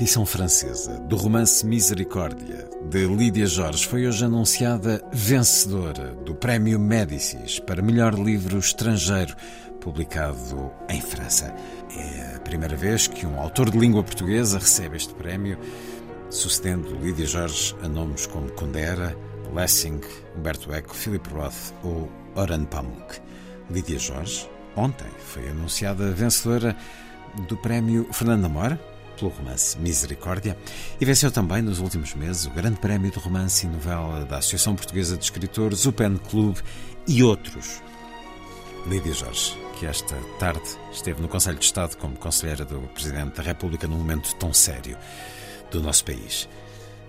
Edição francesa do romance Misericórdia, de Lídia Jorge, foi hoje anunciada vencedora do Prémio Médicis para melhor livro estrangeiro, publicado em França. É a primeira vez que um autor de língua portuguesa recebe este prémio, sucedendo Lídia Jorge a nomes como Kundera, Lessing, Humberto Eco, Philip Roth ou Oran Pamuk. Lídia Jorge, ontem, foi anunciada vencedora do prémio Fernando Amor, pelo romance Misericórdia, e venceu também nos últimos meses o Grande Prémio de Romance e Novela da Associação Portuguesa de Escritores, o PEN Club e outros. Lídia Jorge, que esta tarde esteve no Conselho de Estado como conselheira do Presidente da República num momento tão sério do nosso país.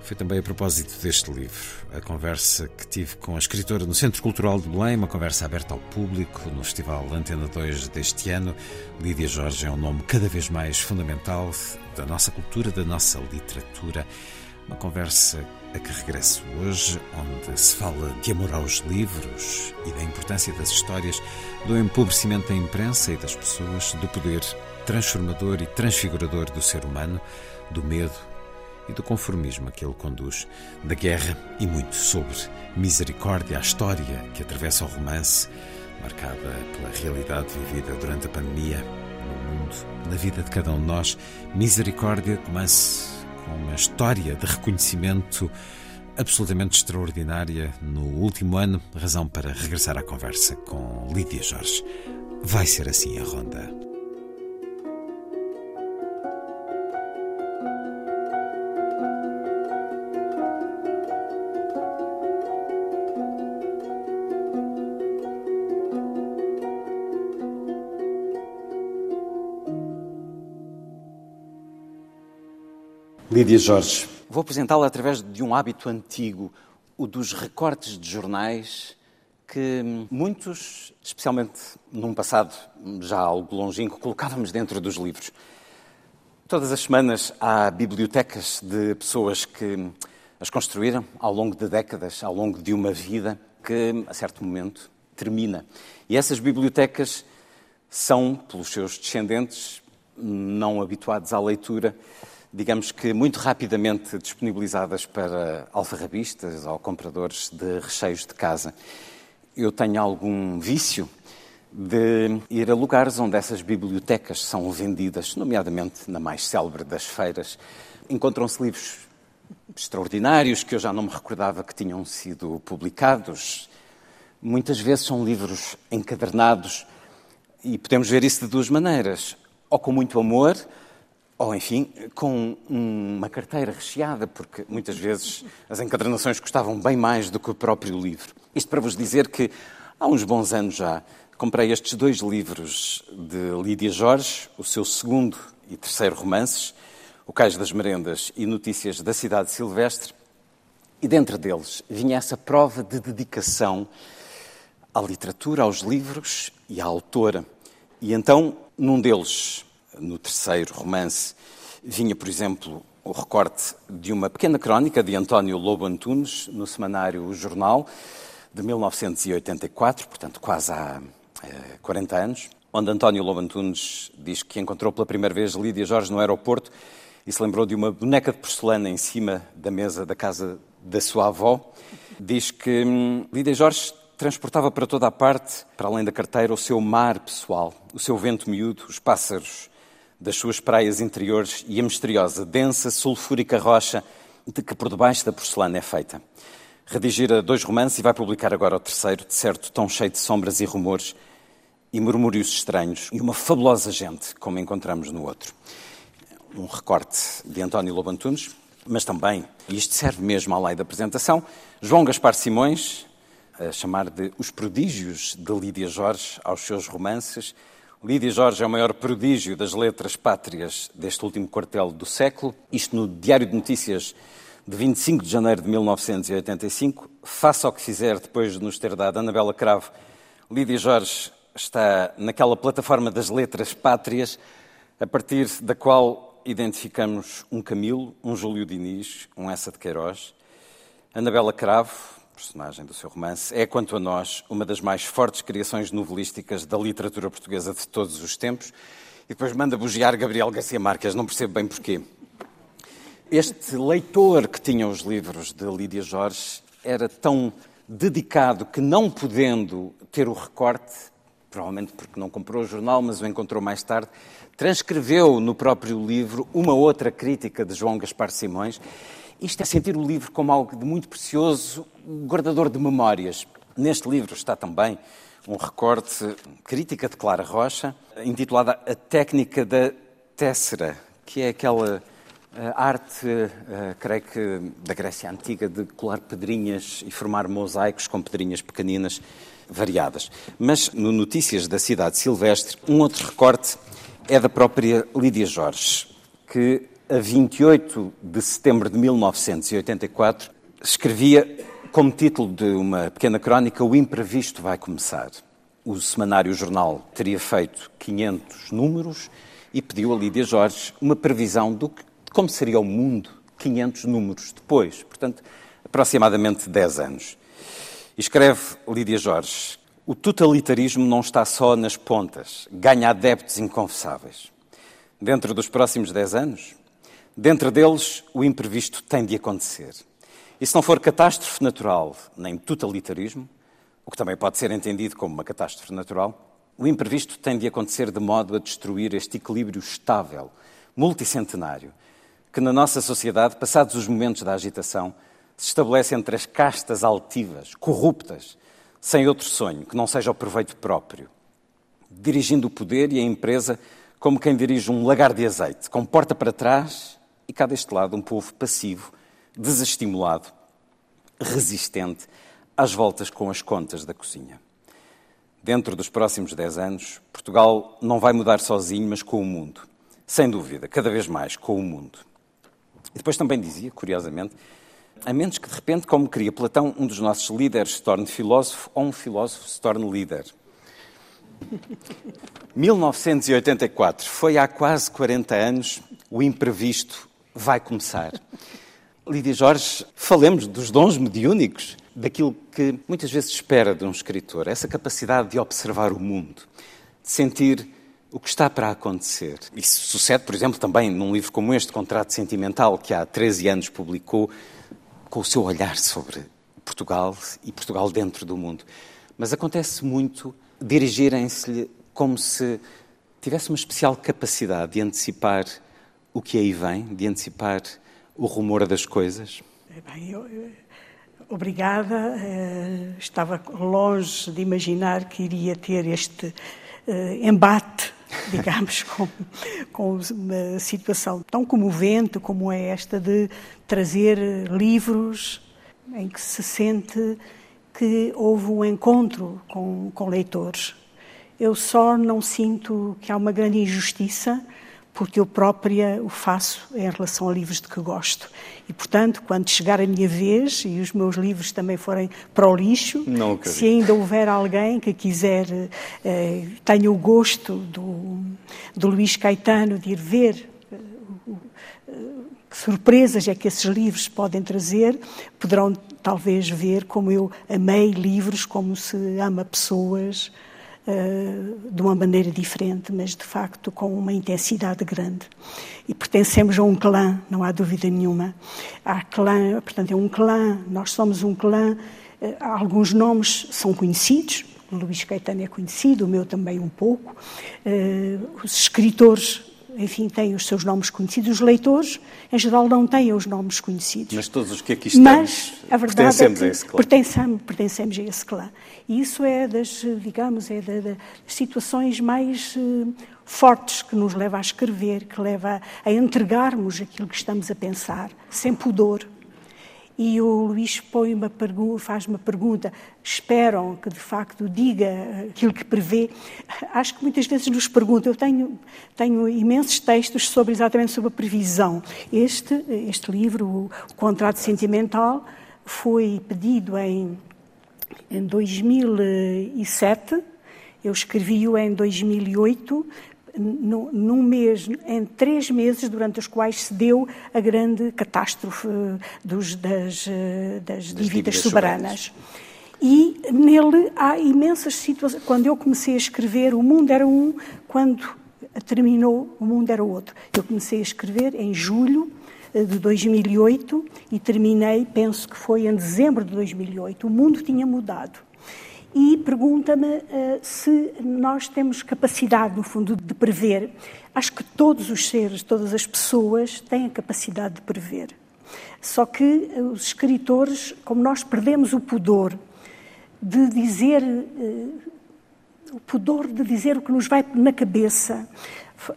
Foi também a propósito deste livro, a conversa que tive com a escritora no Centro Cultural de Belém, uma conversa aberta ao público no Festival Antena 2 deste ano. Lídia Jorge é um nome cada vez mais fundamental da nossa cultura, da nossa literatura. Uma conversa a que regresso hoje, onde se fala de amor aos livros e da importância das histórias, do empobrecimento da imprensa e das pessoas, do poder transformador e transfigurador do ser humano, do medo e do conformismo a que ele conduz, da guerra e muito sobre misericórdia, a história que atravessa o romance, marcada pela realidade vivida durante a pandemia no mundo, na vida de cada um de nós. Misericórdia, romance com uma história de reconhecimento absolutamente extraordinária no último ano, razão para regressar à conversa com Lídia Jorge. Vai ser assim a ronda. Lídia Jorge. Vou apresentá-la através de um hábito antigo, o dos recortes de jornais que muitos, especialmente num passado já algo longínquo, colocávamos dentro dos livros. Todas as semanas há bibliotecas de pessoas que as construíram ao longo de décadas, ao longo de uma vida que, a certo momento, termina. E essas bibliotecas são, pelos seus descendentes, não habituados à leitura, digamos que muito rapidamente disponibilizadas para alfarrabistas ou compradores de recheios de casa. Eu tenho algum vício de ir a lugares onde essas bibliotecas são vendidas, nomeadamente na mais célebre das feiras. Encontram-se livros extraordinários que eu já não me recordava que tinham sido publicados. Muitas vezes são livros encadernados e podemos ver isso de duas maneiras. Ou com muito amor, ou, enfim, com uma carteira recheada, porque muitas vezes as encadernações custavam bem mais do que o próprio livro. Isto para vos dizer que há uns bons anos já comprei estes dois livros de Lídia Jorge, o seu segundo e terceiro romances, O Cais das Merendas e Notícias da Cidade Silvestre, e dentro deles vinha essa prova de dedicação à literatura, aos livros e à autora. E então, num deles, no terceiro romance, vinha, por exemplo, o recorte de uma pequena crónica de António Lobo Antunes, no semanário O Jornal, de 1984, portanto, quase há eh, 40 anos, onde António Lobo Antunes diz que encontrou pela primeira vez Lídia Jorge no aeroporto e se lembrou de uma boneca de porcelana em cima da mesa da casa da sua avó. Diz que hum, Lídia Jorge transportava para toda a parte, para além da carteira, o seu mar pessoal, o seu vento miúdo, os pássaros das suas praias interiores e a misteriosa, densa, sulfúrica rocha de que por debaixo da porcelana é feita. Redigira dois romances e vai publicar agora o terceiro, de certo tão cheio de sombras e rumores e murmúrios estranhos e uma fabulosa gente, como encontramos no outro. Um recorte de António Lobo Antunes, mas também, e isto serve mesmo à lei da apresentação, João Gaspar Simões, a chamar de Os Prodígios de Lídia Jorge aos seus romances. Lídia Jorge é o maior prodígio das letras pátrias deste último quartel do século. Isto no Diário de Notícias de 25 de janeiro de 1985. Faça o que fizer depois de nos ter dado Anabela Cravo, Lídia Jorge está naquela plataforma das letras pátrias, a partir da qual identificamos um Camilo, um Júlio Diniz, um Essa de Queiroz. Anabela Cravo, personagem do seu romance, é, quanto a nós, uma das mais fortes criações novelísticas da literatura portuguesa de todos os tempos. E depois manda bugiar Gabriel Garcia Marques, não percebo bem porquê. Este leitor que tinha os livros de Lídia Jorge era tão dedicado que, não podendo ter o recorte, provavelmente porque não comprou o jornal, mas o encontrou mais tarde, transcreveu no próprio livro uma outra crítica de João Gaspar Simões isto é sentir o livro como algo de muito precioso, guardador de memórias. Neste livro está também um recorte, crítica de Clara Rocha, intitulada A Técnica da Tessera, que é aquela uh, arte, uh, creio que da Grécia Antiga, de colar pedrinhas e formar mosaicos com pedrinhas pequeninas variadas. Mas no Notícias da Cidade Silvestre, um outro recorte é da própria Lídia Jorge, que a 28 de setembro de 1984, escrevia como título de uma pequena crónica O Imprevisto vai começar. O semanário jornal teria feito 500 números e pediu a Lídia Jorge uma previsão do que, de como seria o mundo 500 números depois, portanto, aproximadamente 10 anos. E escreve Lídia Jorge: O totalitarismo não está só nas pontas, ganha adeptos inconfessáveis. Dentro dos próximos 10 anos, Dentro deles, o imprevisto tem de acontecer. E se não for catástrofe natural, nem totalitarismo, o que também pode ser entendido como uma catástrofe natural, o imprevisto tem de acontecer de modo a destruir este equilíbrio estável, multicentenário, que na nossa sociedade, passados os momentos da agitação, se estabelece entre as castas altivas, corruptas, sem outro sonho que não seja o proveito próprio, dirigindo o poder e a empresa como quem dirige um lagar de azeite, com porta para trás e cá deste lado um povo passivo, desestimulado, resistente às voltas com as contas da cozinha. Dentro dos próximos dez anos, Portugal não vai mudar sozinho, mas com o mundo. Sem dúvida, cada vez mais com o mundo. E depois também dizia, curiosamente, a menos que de repente, como queria Platão, um dos nossos líderes se torne filósofo ou um filósofo se torne líder. 1984, foi há quase 40 anos, o imprevisto vai começar. Lídia Jorge, falemos dos dons mediúnicos, daquilo que muitas vezes espera de um escritor, essa capacidade de observar o mundo, de sentir o que está para acontecer. Isso sucede, por exemplo, também num livro como este, Contrato Sentimental, que há 13 anos publicou, com o seu olhar sobre Portugal e Portugal dentro do mundo. Mas acontece muito dirigirem-se-lhe como se tivesse uma especial capacidade de antecipar o que aí vem, de antecipar o rumor das coisas? Bem, eu, obrigada. Uh, estava longe de imaginar que iria ter este uh, embate, digamos, com, com uma situação tão comovente como é esta de trazer livros em que se sente que houve um encontro com, com leitores. Eu só não sinto que há uma grande injustiça porque eu própria o faço em relação a livros de que gosto. E, portanto, quando chegar a minha vez e os meus livros também forem para o lixo, se ainda houver alguém que quiser, eh, tenha o gosto do, do Luís Caetano de ir ver eh, que surpresas é que esses livros podem trazer, poderão talvez ver como eu amei livros, como se ama pessoas, eh, de uma maneira diferente, mas de facto com uma intensidade grande. E pertencemos a um clã, não há dúvida nenhuma. Há clã, portanto, é um clã, nós somos um clã. Eh, alguns nomes são conhecidos, Luís Caetano é conhecido, o meu também um pouco. Eh, os escritores enfim, têm os seus nomes conhecidos. Os leitores, em geral, não têm os nomes conhecidos. Mas todos os que aqui estamos Mas, a verdade pertencemos é a esse clã. Pertencemos, pertencemos a esse clã. E isso é das, digamos, é das situações mais uh, fortes que nos leva a escrever, que leva a entregarmos aquilo que estamos a pensar, sem pudor. E o Luís põe uma faz uma pergunta, esperam que de facto diga aquilo que prevê. Acho que muitas vezes nos perguntam, eu tenho, tenho imensos textos sobre exatamente sobre a previsão. Este, este livro, o Contrato Sentimental, foi pedido em, em 2007, eu escrevi-o em 2008, num mês, em três meses durante os quais se deu a grande catástrofe dos, das, das, das dívidas, dívidas soberanas. E nele há imensas situações. Quando eu comecei a escrever, o mundo era um, quando terminou, o mundo era outro. Eu comecei a escrever em julho eh, de 2008 e terminei, penso que foi em dezembro de 2008. O mundo tinha mudado e pergunta-me uh, se nós temos capacidade, no fundo, de prever. Acho que todos os seres, todas as pessoas têm a capacidade de prever. Só que uh, os escritores, como nós perdemos o pudor de dizer, uh, o pudor de dizer o que nos vai na cabeça,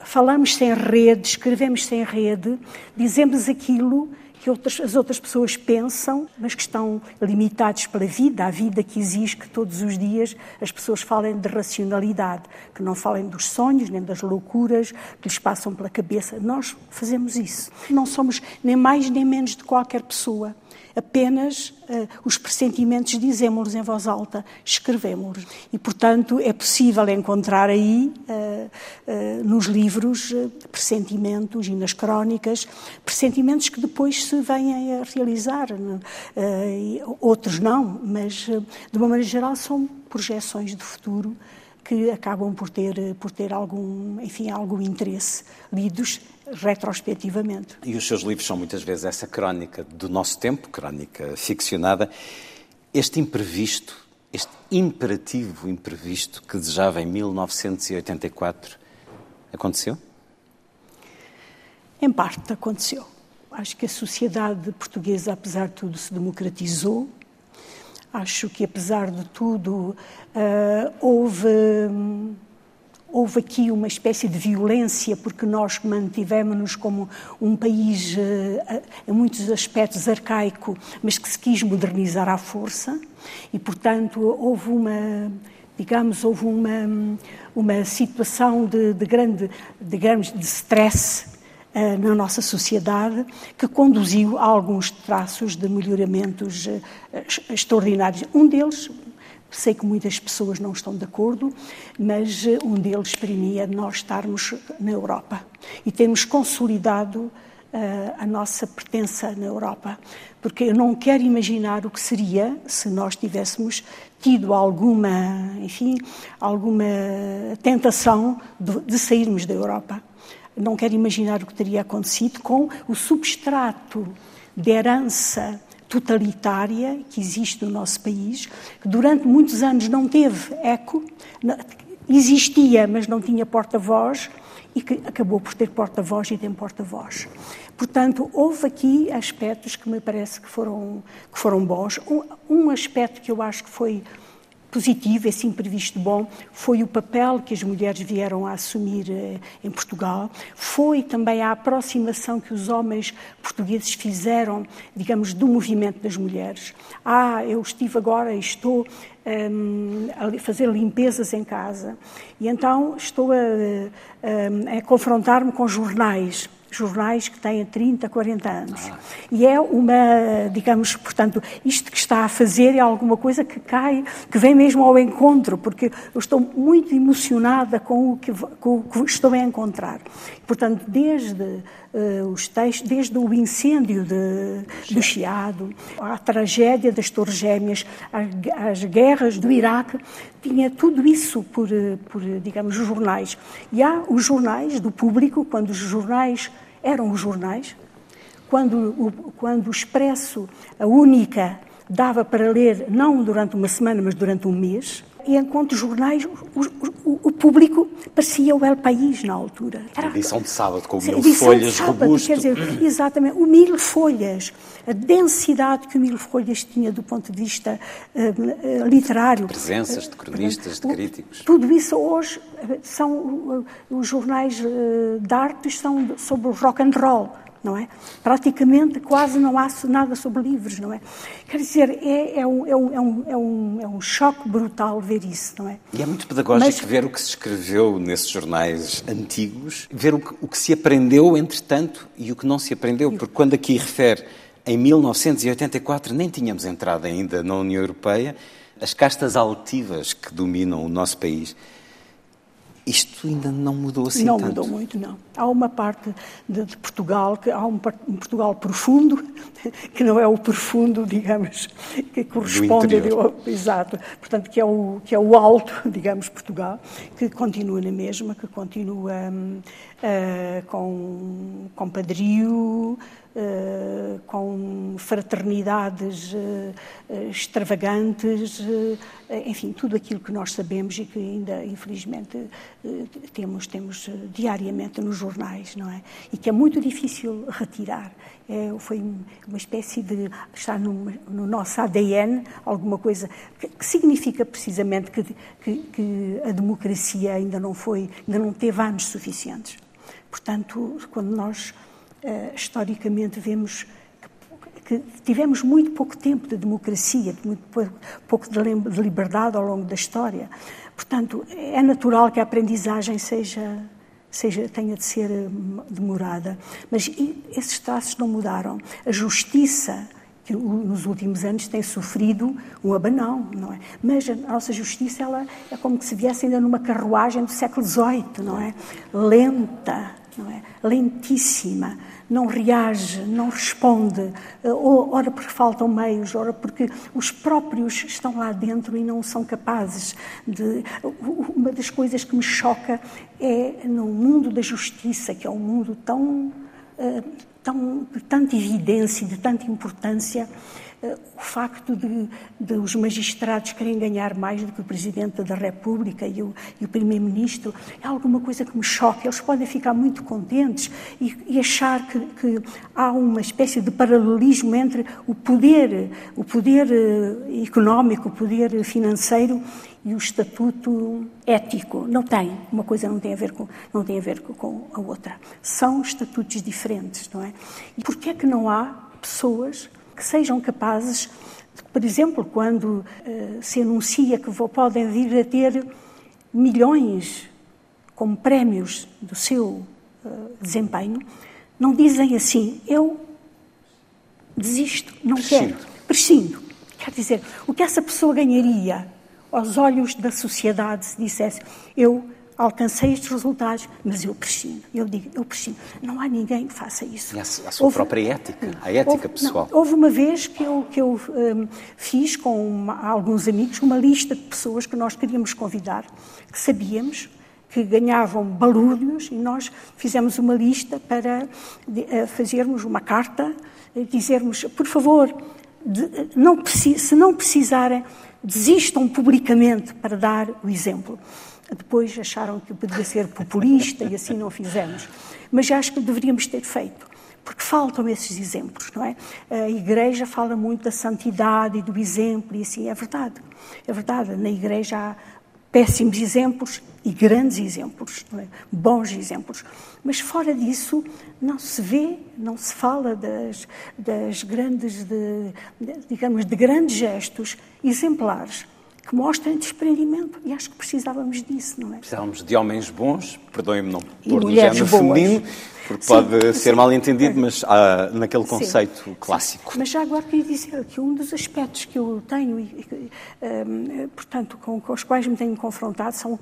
falamos sem rede, escrevemos sem rede, dizemos aquilo que outras, as outras pessoas pensam, mas que estão limitados pela vida, a vida que exige que todos os dias as pessoas falem de racionalidade, que não falem dos sonhos, nem das loucuras que lhes passam pela cabeça. Nós fazemos isso. Não somos nem mais nem menos de qualquer pessoa apenas uh, os pressentimentos dizemos-los em voz alta, escrevemos-los. E, portanto, é possível encontrar aí, uh, uh, nos livros, pressentimentos e nas crónicas, pressentimentos que depois se vêm a realizar. outros não, mas, de uma maneira geral, são projeções de futuro que acabam por ter, por ter algum, enfim, algum interesse, lidos retrospectivamente. E os seus livros são muitas vezes essa crónica do nosso tempo, crónica ficcionada. Este imprevisto, este imperativo imprevisto que desejava em 1984, aconteceu? Em parte aconteceu. Acho que a sociedade portuguesa, apesar de tudo, se democratizou. Acho que, apesar de tudo, uh, houve. Houve aqui uma espécie de violência, porque nós mantivemos-nos como um país, eh, em muitos aspectos, arcaico, mas que se quis modernizar à força, e, portanto, houve uma digamos, houve uma, uma situação de, de grande, digamos, de stress na nossa sociedade que conduziu a alguns traços de melhoramentos uh, extraordinários. Um deles, Sei que muitas pessoas não estão de acordo, mas eh, um deles é nós estarmos na Europa e termos consolidado a nossa pertença na Europa. Porque eu não quero imaginar o que seria se nós tivéssemos tido alguma, enfim, alguma tentação de, de sairmos da Europa. Não quero imaginar o que teria acontecido com o substrato de herança totalitária que existe no nosso país, que durante muitos anos não teve eco, existia, mas não tinha porta-voz, e que acabou por ter porta-voz e tem porta-voz. Portanto, houve aqui aspectos que me parece que foram, que foram bons. Um, um aspecto que eu acho que foi positivo, esse imprevisto bom, foi o papel que as mulheres vieram a assumir eh, em Portugal, foi também a aproximação que os homens portugueses fizeram, digamos, do movimento das mulheres. Ah, eu estive agora e estou um, ehm, a fazer limpezas em casa. E então estou a, a, a confrontar-me com jornais jornais que têm 30, 40 anos. Ah. E é uma, digamos, portanto, isto que está a fazer é alguma coisa que cai, que vem mesmo ao encontro, porque eu estou muito emocionada com o que, com o que estou a encontrar. Portanto, desde uh, os textos, desde o incêndio de, do Chiado, a tragédia das Torres Gêmeas, as, as guerras do Iraque, tinha tudo isso por, eh, por, digamos, jornais. E há os jornais do público, quando os jornais eram os jornais. Quando o, quando o Expresso, a única, dava para ler não durante uma semana, mas durante um mês, e enquanto jornais, o, o, o, público parecia o El País na altura. Era, edição de sábado, com mil folhas sábado, robusto. Quer dizer, exatamente, o mil folhas, a densidade que o mil folhas tinha do ponto de vista uh, literário. Presenças de cronistas, de críticos. Tudo isso hoje são os jornais de artes são sobre o rock and roll não é? Praticamente quase não há nada sobre livros, não é? Quer dizer, é, é, um, é, um, é, um, é, um, é um choque brutal ver isso, não é? E é muito pedagógico Mas... ver o que se escreveu nesses jornais antigos, ver o que, o que se aprendeu, entretanto, e o que não se aprendeu, porque quando aqui refere em 1984 nem tínhamos entrado ainda na União Europeia, as castas altivas que dominam o nosso país isto ainda não mudou assim não tanto. mudou muito, não. Há uma parte de, de, Portugal, que há um, um, Portugal profundo, que não é o profundo, digamos, que corresponde ao, exato, portanto que é o que é o alto, digamos, Portugal, que continua na mesma, que continua uh, com com padrio, Uh, com fraternidades uh, extravagantes, uh, enfim, tudo aquilo que nós sabemos e que ainda, infelizmente, temos, temos diariamente nos jornais, não é? E que é muito difícil retirar. É, foi uma espécie de estar no, no nosso ADN alguma coisa que, que significa precisamente que, que, que a democracia ainda não foi, ainda não teve anos suficientes. Portanto, quando nós historicamente vemos que tivemos muito pouco tempo de democracia, de muito pouco de liberdade ao longo da história. Portanto, é natural que a aprendizagem seja, seja tenha de ser hum, demorada. Mas esses traços não mudaram. A justiça que nos últimos anos tem sofrido um abanão, não é? Mas a nossa justiça ela é como se viesse ainda numa carruagem do século XVIII, não é? Lenta, não é? Lentíssima não reage, não responde, eh, ora porque faltam meios, ora porque os próprios estão lá dentro e não são capazes de. Uma das coisas que me choca é no mundo da justiça, que é um mundo tão, eh, tão de tanta evidência, de tanta importância, o facto de, de, os magistrados querem ganhar mais do que o Presidente da República e o, o Primeiro-Ministro é alguma coisa que me choca. Eles podem ficar muito contentes e, e achar que, que, há uma espécie de paralelismo entre o poder, o poder eh, económico, o poder financeiro e o estatuto ético. Não tem, uma coisa não tem a ver com, não tem a, ver com a outra. São estatutos diferentes, não é? E porquê é que não há pessoas que sejam capazes, por exemplo, quando uh, se anuncia que podem vir a ter milhões como prémios do seu uh, desempenho, não dizem assim, eu desisto, não prescindo. quero, prescindo. Quer dizer, o que essa pessoa ganharia aos olhos da sociedade se dissesse, eu alcancei estes resultados, mas eu prescindo. Eu digo, eu prescindo. Não há ninguém que faça isso. E a, sua houve, própria ética, a ética houve, pessoal. Não, houve uma vez que eu, que eu um, fiz com uma, alguns amigos uma lista de pessoas que nós queríamos convidar, que sabíamos que ganhavam balúrdios e nós fizemos uma lista para de, uh, fazermos uma carta e dizermos, por favor, de, não, se não precisarem, desistam publicamente para dar o exemplo. Depois acharam que podia ser populista e assim não fizemos. Mas acho que deveríamos ter feito, porque faltam esses exemplos, não é? A Igreja fala muito da santidade e do exemplo, e assim é verdade. É verdade, na Igreja há péssimos exemplos e grandes exemplos, é? bons exemplos. Mas fora disso, não se vê, não se fala das, das grandes, de, de, digamos, de grandes gestos exemplares que mostrem desprendimento. E acho que precisávamos disso, não é? Precisávamos de homens bons, perdoem-me não pôr no género feminino, porque sim, pode sim, ser mal entendido, mas ah, naquele conceito sim, clássico. Mas já agora queria dizer que um dos aspectos que eu tenho, e, um, portanto, com, com, os quais me tenho confrontado, são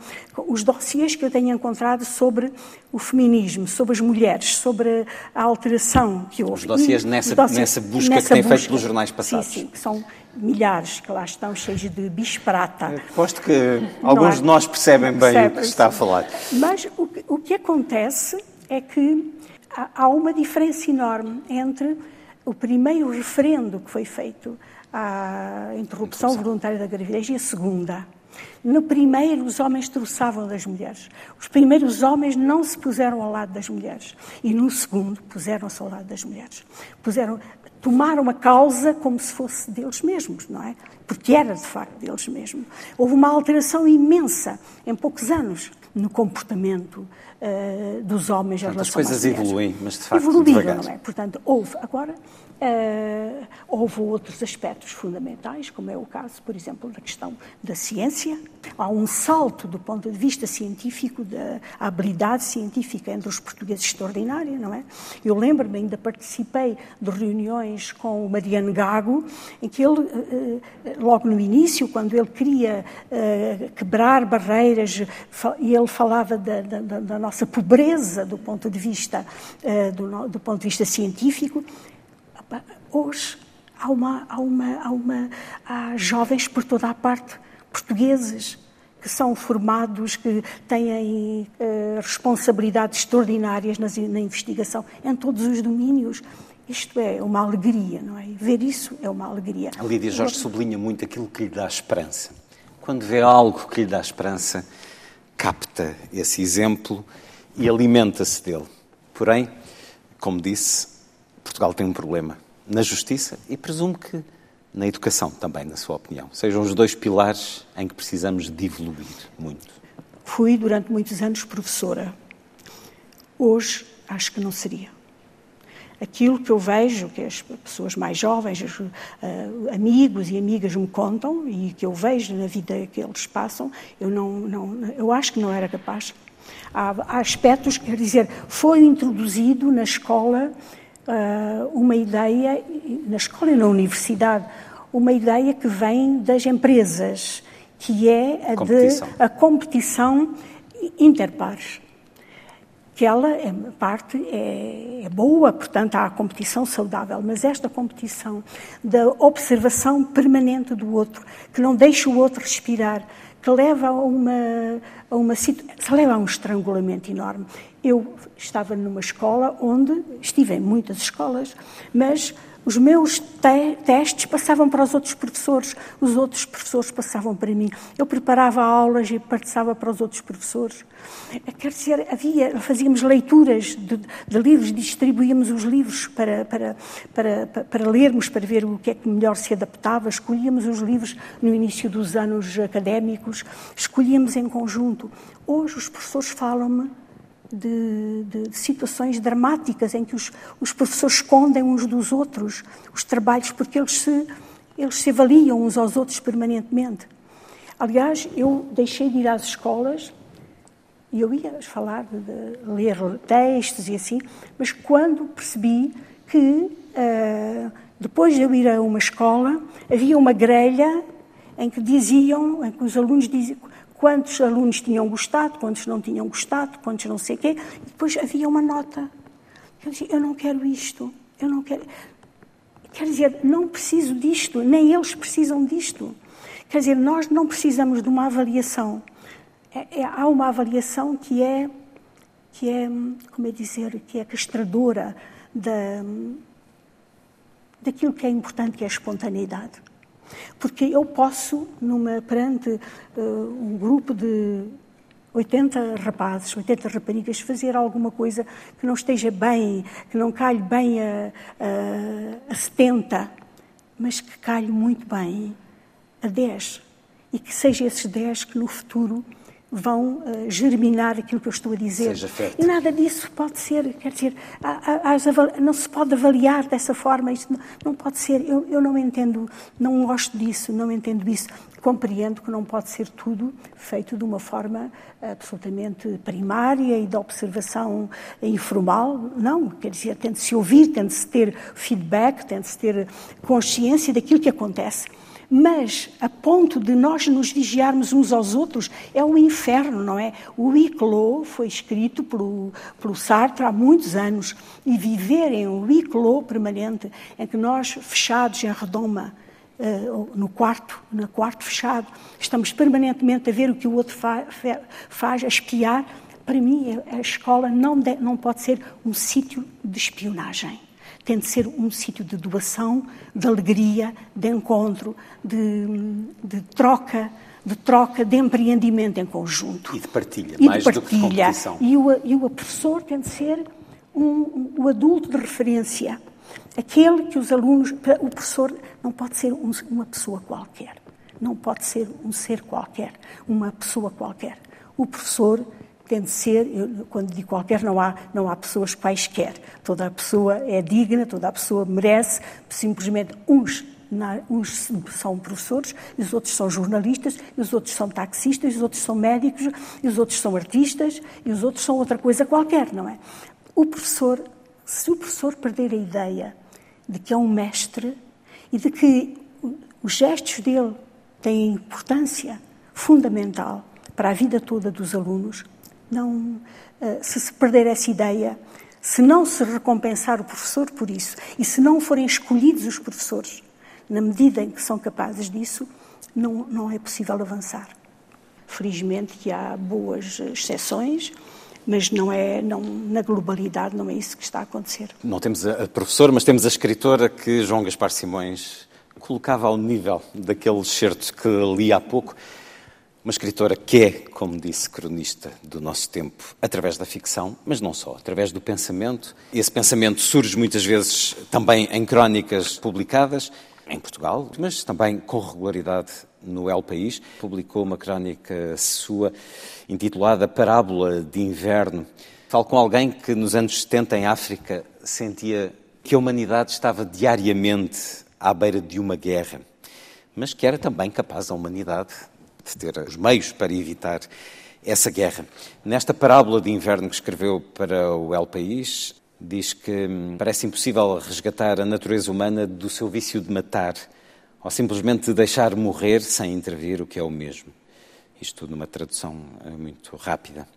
os dossiês que eu tenho encontrado sobre o feminismo, sobre as mulheres, sobre a alteração que houve. Os dossiês nessa, dossiês, nessa busca nessa que tem busca, feito pelos jornais passados. Sim, sim, que são milhares que lá estão, cheios de bisprata. Aposto que alguns é? de nós percebem bem o que está a falar. Mas o o que acontece é que há uma diferença enorme entre o primeiro referendo que foi feito à interrupção voluntária da gravidez e a segunda. No primeiro, os homens troçavam das mulheres. Os primeiros homens não se puseram ao lado das mulheres. E no segundo, puseram-se ao lado das mulheres. Puseram, tomaram a causa como se fosse deles mesmos, não é? porque era de facto deles mesmo. Houve uma alteração imensa em poucos anos no comportamento uh, dos homens Portanto, em relação as coisas às mulheres. evoluem, mas de facto Evoluíram, devagar. não é? Portanto, houve. Agora, uh, houve outros aspectos fundamentais, como é o caso, por exemplo, da questão da ciência. Há um salto do ponto de vista científico, da habilidade científica entre os portugueses extraordinária, não é? Eu lembro-me, ainda participei de reuniões com o Mariano Gago, em que ele, uh, logo no início, quando ele queria quebrar barreiras, e ele falava da, da, da, nossa pobreza do ponto de vista, do, do ponto de vista científico, hoje há, uma, há, uma, há, uma, há jovens por toda a parte, portugueses, que são formados, que têm uh, responsabilidades extraordinárias nas, na investigação em todos os domínios. Isto é uma alegria, não é? Ver isso é uma alegria. A Lídia Jorge sublinha muito aquilo que lhe dá esperança. Quando vê algo que lhe dá esperança, capta esse exemplo e alimenta-se dele. Porém, como disse, Portugal tem um problema na justiça e presumo que na educação também, na sua opinião. Sejam os dois pilares em que precisamos de evoluir muito. Fui durante muitos anos professora. Hoje acho que não seria. Aquilo que eu vejo, que as pessoas mais jovens, os, uh, amigos e amigas me contam e que eu vejo na vida que eles passam, eu não, não eu acho que não era capaz. Há, aspectos, quer dizer, foi introduzido na escola uh, uma ideia, na escola e na universidade, uma ideia que vem das empresas, que é a competição. de a competição interpares. Que ela, é, parte, é, é boa, portanto, há a competição saudável, mas esta competição da observação permanente do outro, que não deixa o outro respirar, que leva a uma, a uma leva a um estrangulamento enorme. Eu estava numa escola onde estive em muitas escolas, mas os meus te testes passavam para os outros professores, os outros professores passavam para mim. Eu preparava aulas e passava para os outros professores. Quer dizer, havia, fazíamos leituras de, de livros, distribuíamos os livros para, para, para, para, lermos, para ver o que é que melhor se adaptava, escolhíamos os livros no início dos anos académicos, escolhíamos em conjunto. Hoje os professores falam-me de, de, situações dramáticas em que os, os, professores escondem uns dos outros os trabalhos porque eles se, eles se avaliam uns aos outros permanentemente. Aliás, eu deixei de ir às escolas e eu ia falar de, de ler textos e assim, mas quando percebi que uh, depois de eu ir a uma escola havia uma grelha em que diziam, em que os alunos diziam quantos alunos tinham gostado, quantos não tinham gostado, quantos não sei o quê, e depois havia uma nota. Eu dizia, eu não quero isto, eu não quero... Quer dizer, não preciso disto, nem eles precisam disto. Quer dizer, nós não precisamos de uma avaliação. É, é, há uma avaliação que é, que é, como é dizer, que é castradora da, daquilo que é importante, que é a espontaneidade. Porque eu posso, numa, perante uh, um grupo de 80 rapazes, 80 raparigas, fazer alguma coisa que não esteja bem, que não calhe bem a, a, a 70, mas que calhe muito bem a 10. E que seja esses 10 que no futuro vão uh, germinar aquilo que eu estou a dizer. E nada disso pode ser, quer dizer, não se pode avaliar dessa forma, isso não, não pode ser. Eu, eu, não entendo, não gosto disso, não entendo isso. Compreendo que não pode ser tudo feito de uma forma absolutamente primária e de observação informal. Não, quer dizer, tem de se ouvir, tem de se ter feedback, tem de se ter consciência daquilo que acontece mas a ponto de nós nos vigiarmos uns aos outros é um inferno, não é? O huis clos foi escrito pelo, pelo Sartre há muitos anos e viver em um huis clos permanente, em que nós, fechados em redoma, Uh, no quarto, no quarto fechado, estamos permanentemente a ver o que o outro fa faz, a espiar. Para mim, a escola não, não pode ser um sítio de espionagem tem de ser um sítio de doação, de alegria, de encontro, de, de troca, de troca, de empreendimento em conjunto. E de partilha, e mais de partilha. do que competição. E o, e o professor tem de ser um, o adulto de referência. Aquele que os alunos. O professor não pode ser um, uma pessoa qualquer. não pode ser um ser qualquer, uma pessoa qualquer. O professor tem de ser, eu, quando digo qualquer, não há, não há pessoas quaisquer. Toda a pessoa é digna, toda a pessoa merece, simplesmente uns uns são professores, os outros são jornalistas, os outros são taxistas, os outros são médicos, os outros são artistas, e os outros são outra coisa qualquer, não é? O professor, se o professor perder a ideia de que é um mestre e de que os gestos dele têm importância fundamental para a vida toda dos alunos, não, eh, se se perder essa ideia, se não se recompensar o professor por isso e se não forem escolhidos os professores na medida em que são capazes disso, não, não é possível avançar. Felizmente que há boas exceções, mas não é, não, na globalidade não é isso que está a acontecer. Não temos a professora, mas temos a escritora que João Gaspar Simões colocava ao nível daquele excerto que li há pouco. Uma escritora que é, como disse, cronista do nosso tempo, através da ficção, mas não só, através do pensamento. Esse pensamento surge muitas vezes também em crónicas publicadas em Portugal, mas também com regularidade no El País. Publicou uma crónica sua intitulada Parábola de Inverno. Falo com alguém que nos anos 70 em África sentia que a humanidade estava diariamente à beira de uma guerra, mas que era também capaz a humanidade de ter os meios para evitar essa guerra. Nesta parábola de inverno que escreveu para o El País, diz que hum, parece impossível resgatar a natureza humana do seu vício de matar ou simplesmente de deixar morrer sem intervir, o que é o mesmo. Isto numa tradução eh, muito rápida.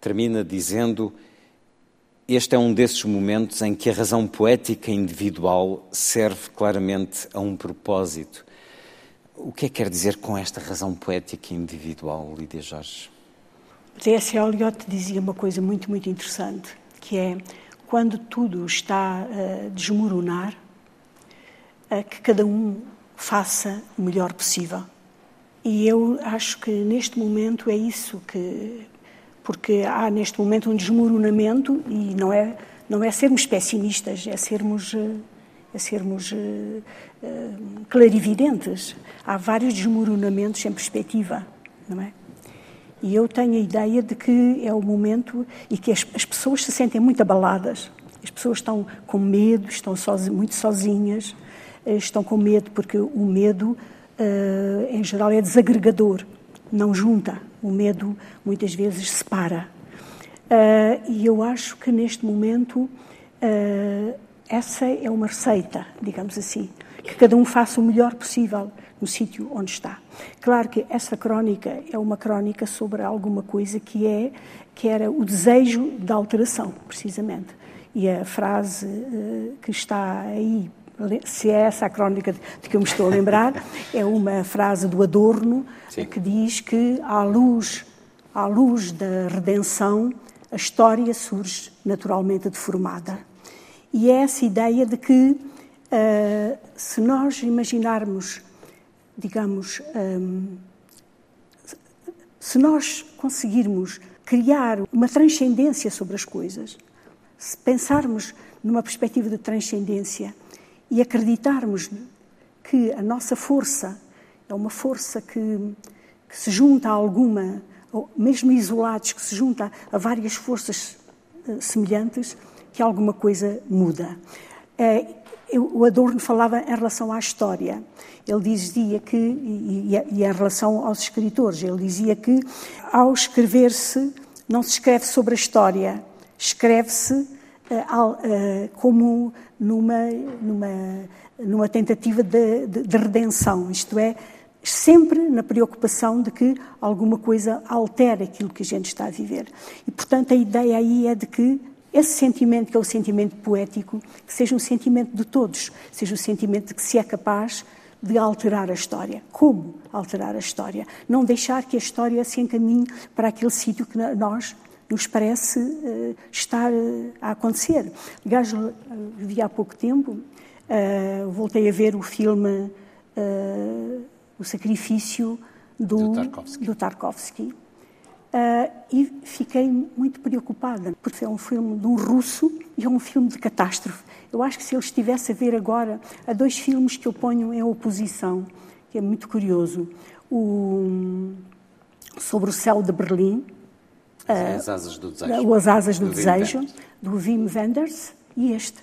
Termina dizendo: Este é um desses momentos em que a razão poética individual serve claramente a um propósito. O que é que quer dizer com esta razão poética individual, Lídia Jorge? T.S. Eliot dizia uma coisa muito, muito interessante, que é quando tudo está a desmoronar, a que cada um faça o melhor possível. E eu acho que neste momento é isso que. Porque há neste momento um desmoronamento e não é, não é sermos pessimistas, é sermos, é sermos uh, clarividentes. Há vários desmoronamentos em perspectiva, não é? E eu tenho a ideia de que é o momento e que as, as pessoas se sentem muito abaladas. As pessoas estão com medo, estão muito sozinhas, eh, estão com medo porque o medo, uh, em geral, é desagregador, não junta. O medo muitas vezes separa. Uh, e eu acho que neste momento uh, essa é uma receita, digamos assim, que cada um faça o melhor possível no sítio onde está. Claro que essa crónica é uma crónica sobre alguma coisa que é que era o desejo da alteração, precisamente. E a frase uh, que está aí, se é essa a crónica de, de que eu me estou a lembrar, é uma frase do Adorno Sim. que diz que à luz, à luz da redenção, a história surge naturalmente deformada. E é essa ideia de que uh, se nós imaginarmos digamos, um, se nós conseguirmos criar uma transcendência sobre as coisas, se pensarmos numa perspectiva de transcendência e acreditarmos que a nossa força é uma força que, que se junta a alguma, ou mesmo isolados, que se junta a várias forças uh, semelhantes, que alguma coisa muda. Uh, o Adorno falava em relação à história. Ele dizia que, e, e em relação aos escritores, ele dizia que ao escrever-se, não se escreve sobre a história, escreve-se uh, uh, como numa, numa, numa tentativa de, de, de redenção, isto é, sempre na preocupação de que alguma coisa altere aquilo que a gente está a viver. E, portanto, a ideia aí é de que esse sentimento, que é o sentimento poético, que seja um sentimento de todos, seja um sentimento de que se é capaz de alterar a história. Como alterar a história? Não deixar que a história se encaminhe para aquele sítio que nós nos parece uh, estar uh, a acontecer. Aliás, vi há pouco tempo, uh, voltei a ver o filme O Sacrifício do, do Tarkovsky. Do Tarkovsky Uh, e fiquei muito preocupada, porque é um filme de um russo e é um filme de catástrofe. Eu acho que se ele estivesse a ver agora, há dois filmes que eu ponho em oposição, que é muito curioso, o, sobre o céu de Berlim. As asas do desejo. As asas do, Do Wim desejo, Wenders. do Wim Wenders, e este,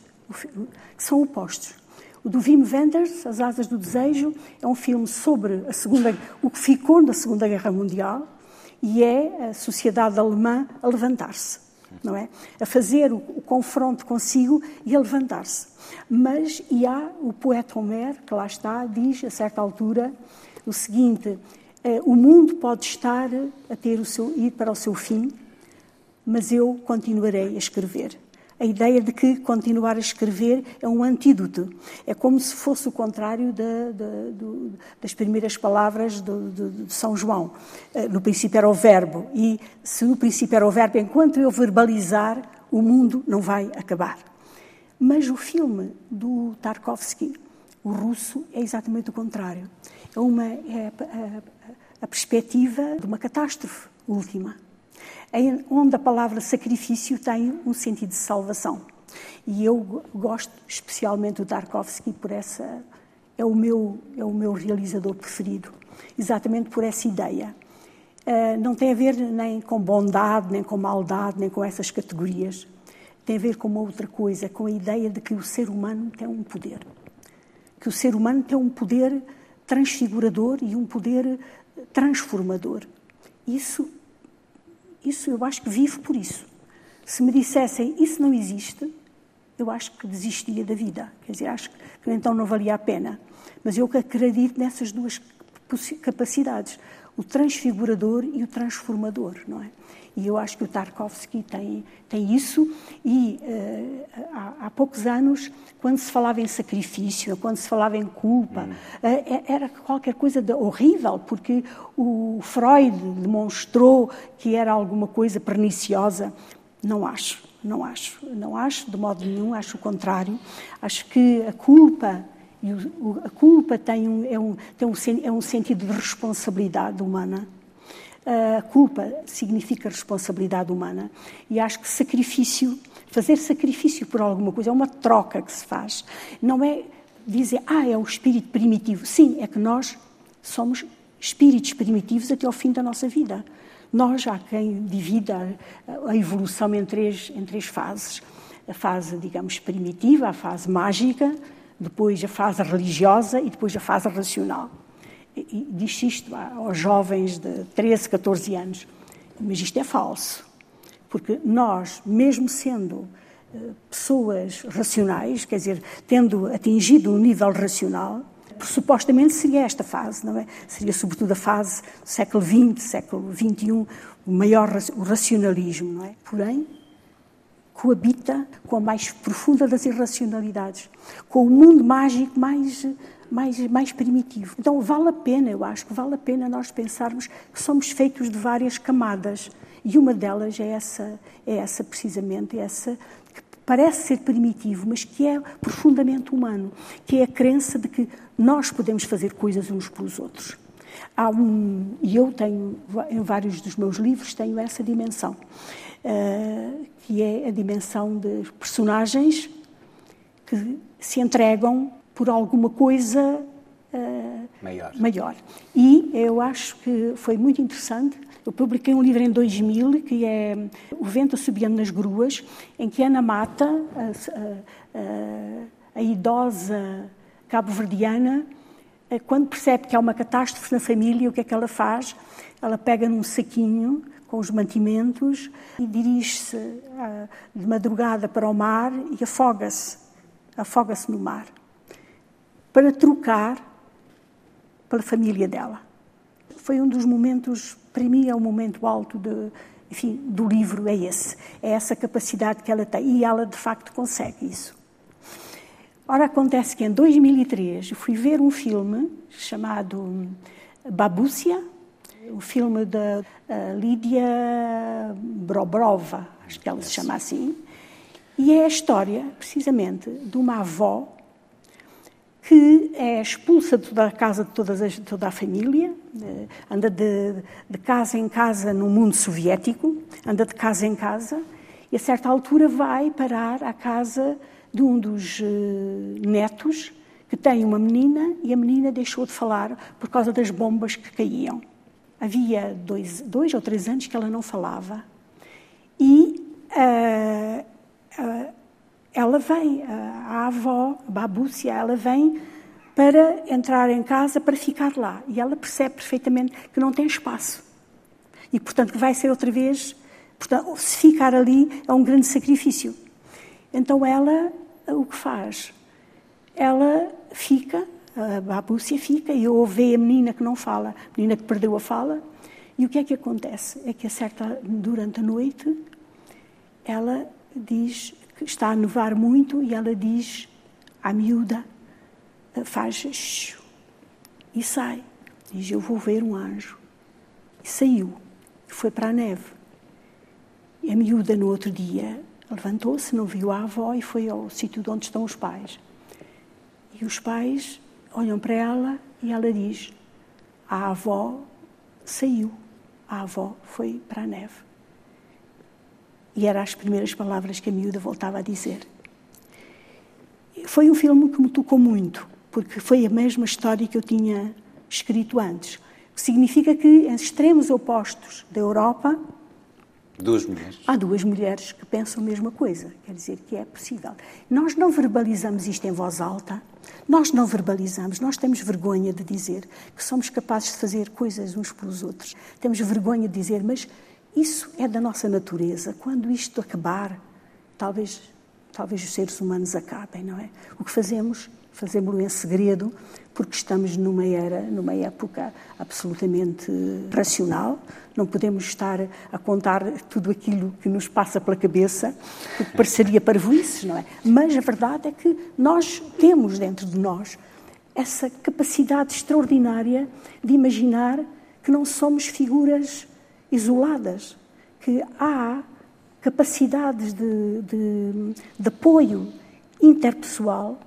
que são opostos. O do Wim Wenders, As Asas do Desejo, é um filme sobre a segunda, o que ficou da Segunda Guerra Mundial e é a sociedade alemã a levantar-se, não é? A fazer o, o confronto consigo e a levantar-se. Mas, e há o poeta Homer, que lá está, diz a certa altura o seguinte: eh, o mundo pode estar a ter o seu, ir para o seu fim, mas eu continuarei a escrever. A ideia de que continuar a escrever é um antídoto. É como se fosse o contrário das primeiras palavras de São João. Eh, No princípio era o verbo. E se no princípio era o verbo, enquanto eu verbalizar, o mundo não vai acabar. Mas o filme do Tarkovsky, o russo, é exatamente o contrário. É, uma, é a, a- a perspectiva de uma catástrofe última, onde a palavra sacrifício tem um sentido de salvação. E eu go- gosto especialmente do Tarkovsky por essa. É o meu, é o meu realizador preferido, exatamente por essa ideia. Uh, não tem a ver nem com bondade, nem com maldade, nem com essas categorias. Tem a ver com uma outra coisa, com a ideia de que o ser humano tem um poder. Que o ser humano tem um poder transfigurador e um poder transformador. Isso, isso eu acho que vivo por isso. Se me dissessem isso não existe, eu acho que desistia da vida. Quer dizer, acho que então não valia a pena. Mas eu acredito nessas duas capacidades, o transfigurador e o transformador, não é? E eu acho que o Tarkovsky tem, tem isso e eh, há, há poucos anos, quando se falava em sacrifício, quando se falava em culpa, eh, era qualquer coisa de horrível, porque o Freud demonstrou que era alguma coisa perniciosa. Não acho, não acho, não acho de modo nenhum, acho o contrário. Acho que a culpa e o- a culpa tem um, é, um, tem um, é um sentido de responsabilidade humana. A culpa significa responsabilidade humana. E acho que sacrifício, fazer sacrifício por alguma coisa, é uma troca que se faz. Não é dizer, ah, é o espírito primitivo. Sim, é que nós somos espíritos primitivos até ao fim da nossa vida. Nós, há quem divida a, evolução em três, em três fases. A fase, digamos, primitiva, a fase mágica, depois a fase religiosa e depois a fase racional. E, e diz isto aos jovens de 13, 14 anos. Mas isto é falso. Porque nós, mesmo sendo eh, pessoas racionais, quer dizer, tendo atingido um nível racional, supostamente seria esta fase, não é? Seria sobretudo a fase do século XX, século XXI, o maior o racionalismo, não é? Porém, coabita com a mais profunda das irracionalidades, com o mundo mágico mais, mais, mais primitivo. Então, vale a pena, eu acho que vale a pena nós pensarmos que somos feitos de várias camadas e uma delas é essa, é essa precisamente, essa que parece ser primitivo, mas que é profundamente humano, que é a crença de que nós podemos fazer coisas uns pelos outros. Há um, e eu tenho, em vários dos meus livros, tenho essa dimensão, eh, que é a dimensão de personagens que se entregam por alguma coisa eh, Maior. maior. E eu acho que foi muito interessante. Eu publiquei um livro em 2000 que é O Vento Assobiando nas Gruas, em que Ana Mata, a, a- a- idosa cabo-verdiana, eh, quando percebe que há uma catástrofe na família, o que é que ela faz? Ela pega num saquinho com os mantimentos e dirige-se ah, de madrugada para o mar e afoga-se, afoga-se no mar, para trocar pela família dela. Foi um dos momentos, para mim é o momento alto de, enfim, do livro, é esse. É essa capacidade que ela tem. E ela, de facto, consegue isso. Ora, acontece que em 2003 eu fui ver um filme chamado Babúcia, o filme da eh, Lídia Brobrova, acho que ela se chama assim, e é a história, precisamente, de uma avó que é expulsa de toda a casa de todas as- toda a família, eh, anda de, de casa em casa no mundo soviético, anda de casa em casa, e a certa altura vai parar à casa de um dos eh, netos que tem uma menina e a menina deixou de falar por causa das bombas que caíam. Havia dois, dois ou três anos que ela não falava. E uh, uh, ela vem, a avó, a babúcia, ela vem para entrar em casa, para ficar lá. E ela percebe perfeitamente que não tem espaço. E, portanto, que vai ser outra vez. Portanto, se ficar ali é um grande sacrifício. Então, ela, o que faz? Ela fica, a babúcia fica, e ouve a menina que não fala, a menina que perdeu a fala. E o que é que acontece? É que, a certa, durante a noite, ela diz está a nevar muito e ela diz à miúda, faz e sai. Diz, eu vou ver um anjo. E saiu, e foi para a neve. E a miúda, no outro dia, levantou-se, não viu a avó e foi ao sítio onde estão os pais. E os pais olham para ela e ela diz, a avó saiu, a avó foi para a neve. E eram as primeiras palavras que a miúda voltava a dizer. Foi um filme que me tocou muito, porque foi a mesma história que eu tinha escrito antes. Que significa que, em extremos opostos da Europa, Duas mulheres. Há duas mulheres que pensam a mesma coisa, quer dizer que é possível. Nós não verbalizamos isto em voz alta, nós não verbalizamos, nós temos vergonha de dizer que somos capazes de fazer coisas uns pelos outros. Temos vergonha de dizer, mas isso é da nossa natureza. Quando isto acabar, talvez, talvez os seres humanos acabem, não é? O que fazemos, fazemos-lo em segredo, porque estamos numa era, numa época absolutamente racional. Não podemos estar a contar tudo aquilo que nos passa pela cabeça, porque pareceria parvoices, não é? Mas a verdade é que nós temos dentro de nós essa capacidade extraordinária de imaginar que não somos figuras isoladas, que há capacidades de, de, de apoio interpessoal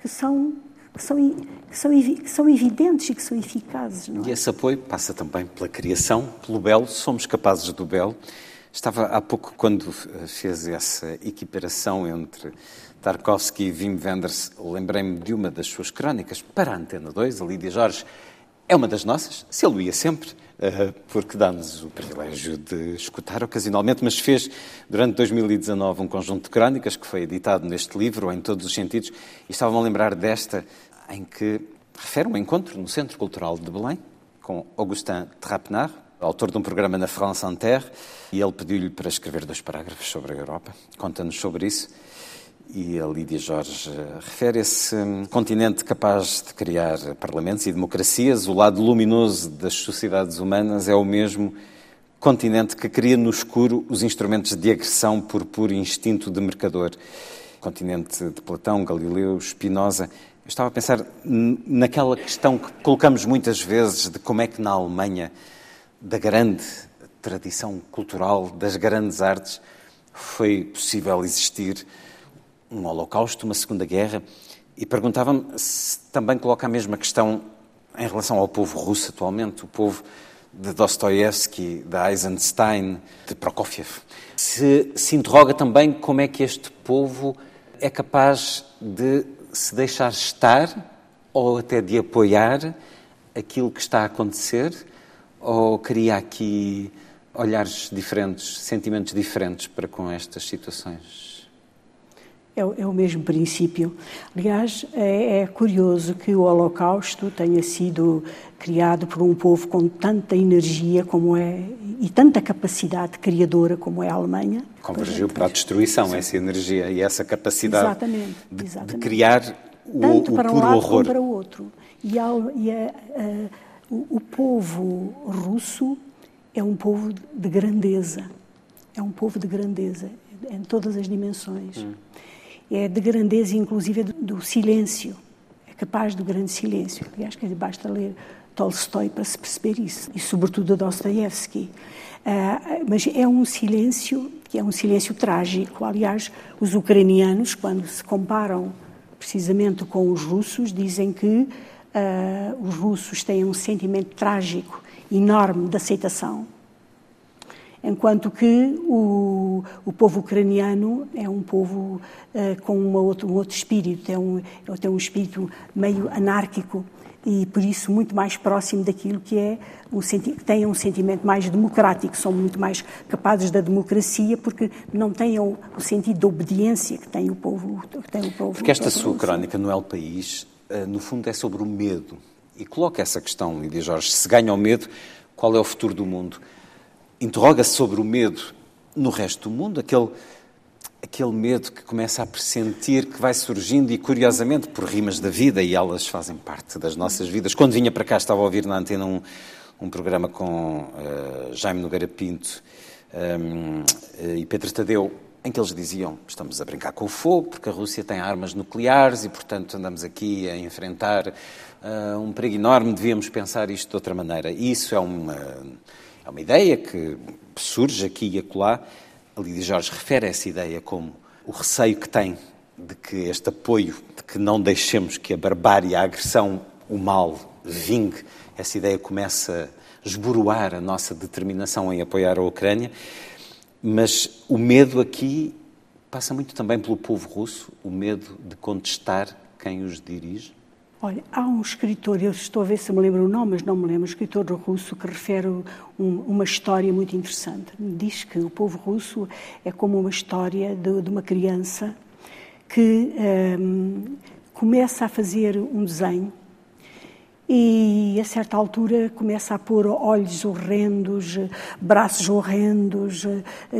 que são, que, são, que, são, que são evidentes e que são eficazes. Não é? E esse apoio passa também pela criação, pelo belo, somos capazes do belo. Estava há pouco, quando fez essa equiparação entre Tarkovsky e Wim Wenders, lembrei-me de uma das suas crónicas para a Antena 2, a Lídia Jorge. É uma das nossas, se ele ia sempre, porque dá-nos o privilégio de escutar ocasionalmente, mas fez durante 2019 um conjunto de crónicas que foi editado neste livro, em todos os sentidos, e estava-me a lembrar desta, em que refere um encontro no Centro Cultural de Belém, com Augustin Trapenard, autor de um programa na France Inter, e ele pediu-lhe para escrever dois parágrafos sobre a Europa. Conta-nos sobre isso e a Lídia Jorge refere esse hum, continente capaz de criar parlamentos e democracias. O lado luminoso das sociedades humanas é o mesmo continente que cria no escuro os instrumentos de agressão por puro instinto de mercador. Continente de Platão, Galileu, Spinoza. Eu estava a pensar naquela questão que colocamos muitas vezes de como é que na Alemanha, da grande tradição cultural, das grandes artes, foi possível existir um holocausto, uma segunda guerra, e perguntava-me se também coloca a mesma questão em relação ao povo russo atualmente, o povo de Dostoiévski, de Eisenstein, de Prokofiev. Se, se interroga também como é que este povo é capaz de se deixar estar ou até de apoiar aquilo que está a acontecer, ou cria aqui olhares diferentes, sentimentos diferentes para com estas situações? É, é, o mesmo princípio. Aliás, é, é, curioso que o Holocausto tenha sido criado por um povo com tanta energia como é e tanta capacidade criadora como é a Alemanha. Convergiu para a destruição essa energia e essa capacidade exatamente, de, exatamente. de, criar o, Tanto o para puro um lado horror. como para o outro. E, a, e a, o, o povo russo é um povo de grandeza. É um povo de grandeza em todas as dimensões. Hum é de grandeza, inclusive, do silêncio. É capaz do grande silêncio. Aliás, que basta ler Tolstói para se perceber isso. E, sobretudo, Dostoiévski. Uh, mas é um silêncio que é um silêncio trágico. Aliás, os ucranianos, quando se comparam precisamente com os russos, dizem que uh, os russos têm um sentimento trágico enorme de aceitação. Enquanto que o, o povo ucraniano é um povo uh, com uma outro, um outro espírito, tem um, tem um espírito meio anárquico e por isso muito mais próximo daquilo que é um que têm um sentimento mais democrático, são muito mais capazes da democracia porque não têm o, o sentido de obediência que tem o povo. Que tem o povo porque esta sua crónica no El País, uh, no fundo, é sobre o medo e coloca essa questão, Lídia Jorge, se ganha o medo, qual é o futuro do mundo? Interroga-se sobre o medo no resto do mundo, aquele aquele medo que começa a pressentir que vai surgindo e, curiosamente, por rimas da vida, e elas fazem parte das nossas vidas. Quando vinha para cá, estava a ouvir na antena um, um programa com uh, Jaime Nogueira Pinto um, uh, e Pedro Tadeu, em que eles diziam: estamos a brincar com o fogo porque a Rússia tem armas nucleares e, portanto, andamos aqui a enfrentar uh, um perigo enorme, devíamos pensar isto de outra maneira. E isso é uma, é uma ideia que surge aqui e acolá. A Lídia Jorge refere essa ideia como o receio que tem de que este apoio, de que não deixemos que a barbárie, a agressão, o mal vingue, essa ideia começa a esboroar a nossa determinação em apoiar a Ucrânia, mas o medo aqui passa muito também pelo povo russo, o medo de contestar quem os dirige. Olha, há um escritor, eu estou a ver se me lembro o nome, mas não me lembro, um escritor russo que refere um, uma história muito interessante. Diz que o povo russo é como uma história de, de uma criança que um, começa a fazer um desenho e a certa altura começa a pôr olhos horrendos, braços horrendos,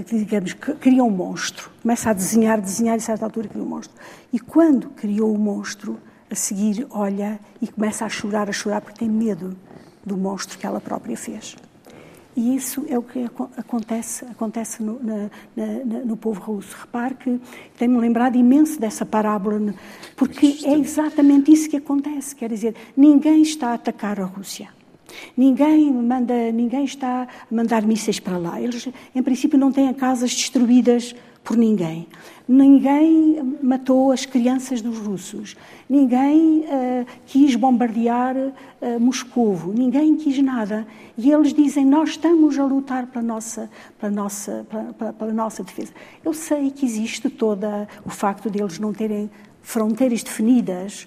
digamos, cria um monstro. Começa a desenhar, desenhar e a certa altura cria um monstro. E quando criou o monstro, a seguir olha e começa a chorar, a chorar, porque tem medo do monstro que ela própria fez. E isso é o que acontece, acontece no, na, na, no povo russo. Repare que tenho-me lembrado imenso dessa parábola, porque é exatamente isso que acontece. Quer dizer, ninguém está a atacar a Rússia. Ninguém manda, ninguém está a mandar mísseis para lá. Eles, em princípio, não têm casas destruídas por ninguém. Ninguém matou as crianças dos russos. Ninguém uh, quis bombardear uh, Moscovo. Ninguém quis nada. E eles dizem: Nós estamos a lutar pela nossa, pela nossa, pela, pela nossa defesa. Eu sei que existe todo o facto de eles não terem fronteiras definidas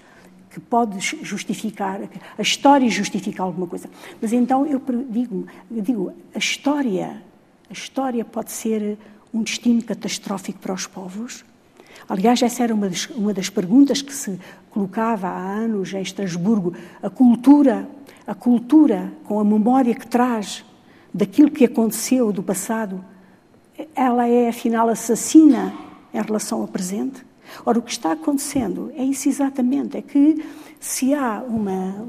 que pode justificar, a história justifica alguma coisa. Mas então eu digo, eu digo a história, a história pode ser um destino catastrófico para os povos? Aliás, essa era uma das, uma das perguntas que se colocava há anos em Estrasburgo. A cultura, a cultura com a memória que traz daquilo que aconteceu do passado, ela é afinal assassina em relação ao presente? Ora, o que está acontecendo é isso exatamente, é que se há uma,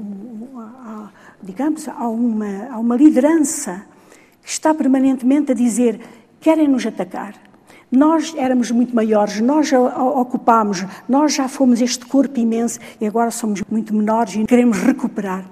digamos, há uma, há uma liderança que está permanentemente a dizer querem nos atacar. Nós éramos muito maiores, nós ocupámos, nós já fomos este corpo imenso e agora somos muito menores e queremos recuperar.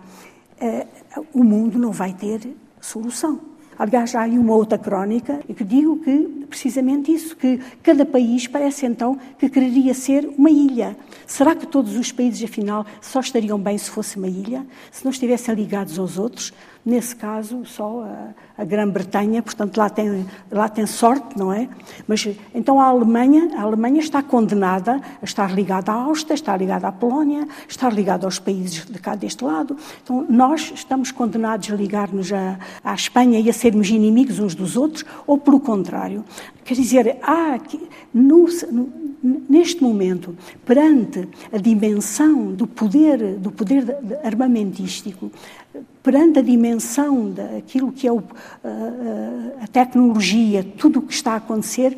Uh, o mundo não vai ter solução. Aliás, há aí uma outra crónica que digo que precisamente isso, que cada país parece então que quereria ser uma ilha. Será que todos os países, afinal, só estariam bem se fosse uma ilha? Se não estivessem ligados aos outros? Nesse caso, só a, a Grã-Bretanha, portanto, lá tem, lá tem sorte, não é? Mas então a Alemanha, a Alemanha está condenada a estar ligada à Áustria, está ligada à Polónia, está ligada aos países de cá deste lado. Então, nós estamos condenados a ligar-nos à Espanha e a sermos inimigos uns dos outros, ou pelo contrário. Quer dizer, há aqui, no, neste momento, perante a dimensão do poder, do poder armamentístico, perante a dimensão daquilo que é o, a, a tecnologia, tudo o que está a acontecer,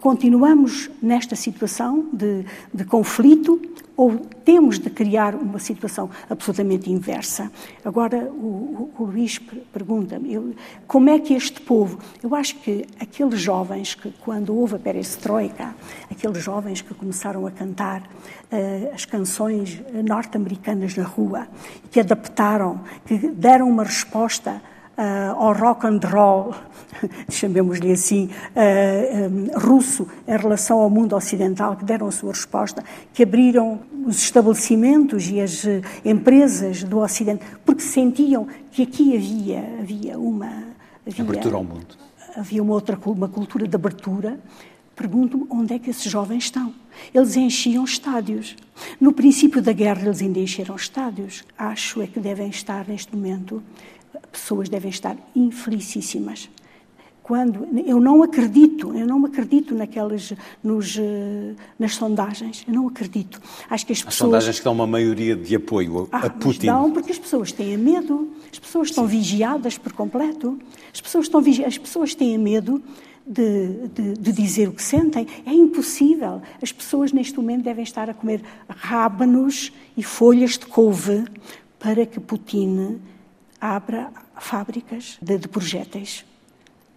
continuamos nesta situação de, de conflito ou temos de criar uma situação absolutamente inversa. Agora, o, o, Luís pergunta-me, como é que este povo... Eu acho que aqueles jovens que, quando houve a perestroika, aqueles jovens que começaram a cantar uh, as canções norte-americanas na rua, que adaptaram, que deram uma resposta uh, ao rock and roll, chamemos-lhe assim, uh, eh, um, russo, em relação ao mundo ocidental, que deram a sua resposta, que abriram os estabelecimentos e as empresas do Ocidente, porque sentiam que aqui havia, havia uma... Havia, Abertura ao mundo. havia uma outra uma cultura de abertura. Pergunto-me onde é que esses jovens estão. Eles enchiam estádios. No princípio da guerra, eles ainda encheram estádios. Acho é que devem estar, neste momento, pessoas devem estar infelicíssimas quando eu não acredito, eu não acredito naquelas nos, eh, nas sondagens, eu não acredito. Acho que as, as pessoas sondagens que dão uma maioria de apoio a, ah, Putin. Não, porque as pessoas têm medo, as pessoas estão Sim. vigiadas por completo, as pessoas estão as pessoas têm medo de, de, de, dizer o que sentem. É impossível. As pessoas neste momento devem estar a comer rábanos e folhas de couve para que Putin abra fábricas de, de projéteis.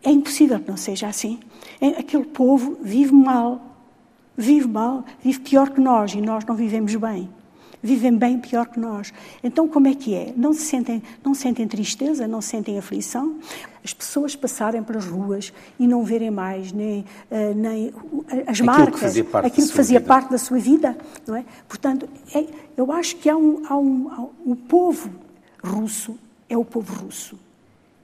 É impossível que não seja assim. É, aquele povo vive mal, vive mal, vive pior que nós e nós não vivemos bem. Vivem bem pior que nós. Então, como é que é? Não se sentem, não sentem tristeza, não sentem aflição? As pessoas passarem pelas ruas e não verem mais nem, uh, nem as aquilo marcas, que aquilo que fazia vida. parte da sua vida, não é? Portanto, é, eu acho que há um, há um, há um, o povo russo é o povo russo.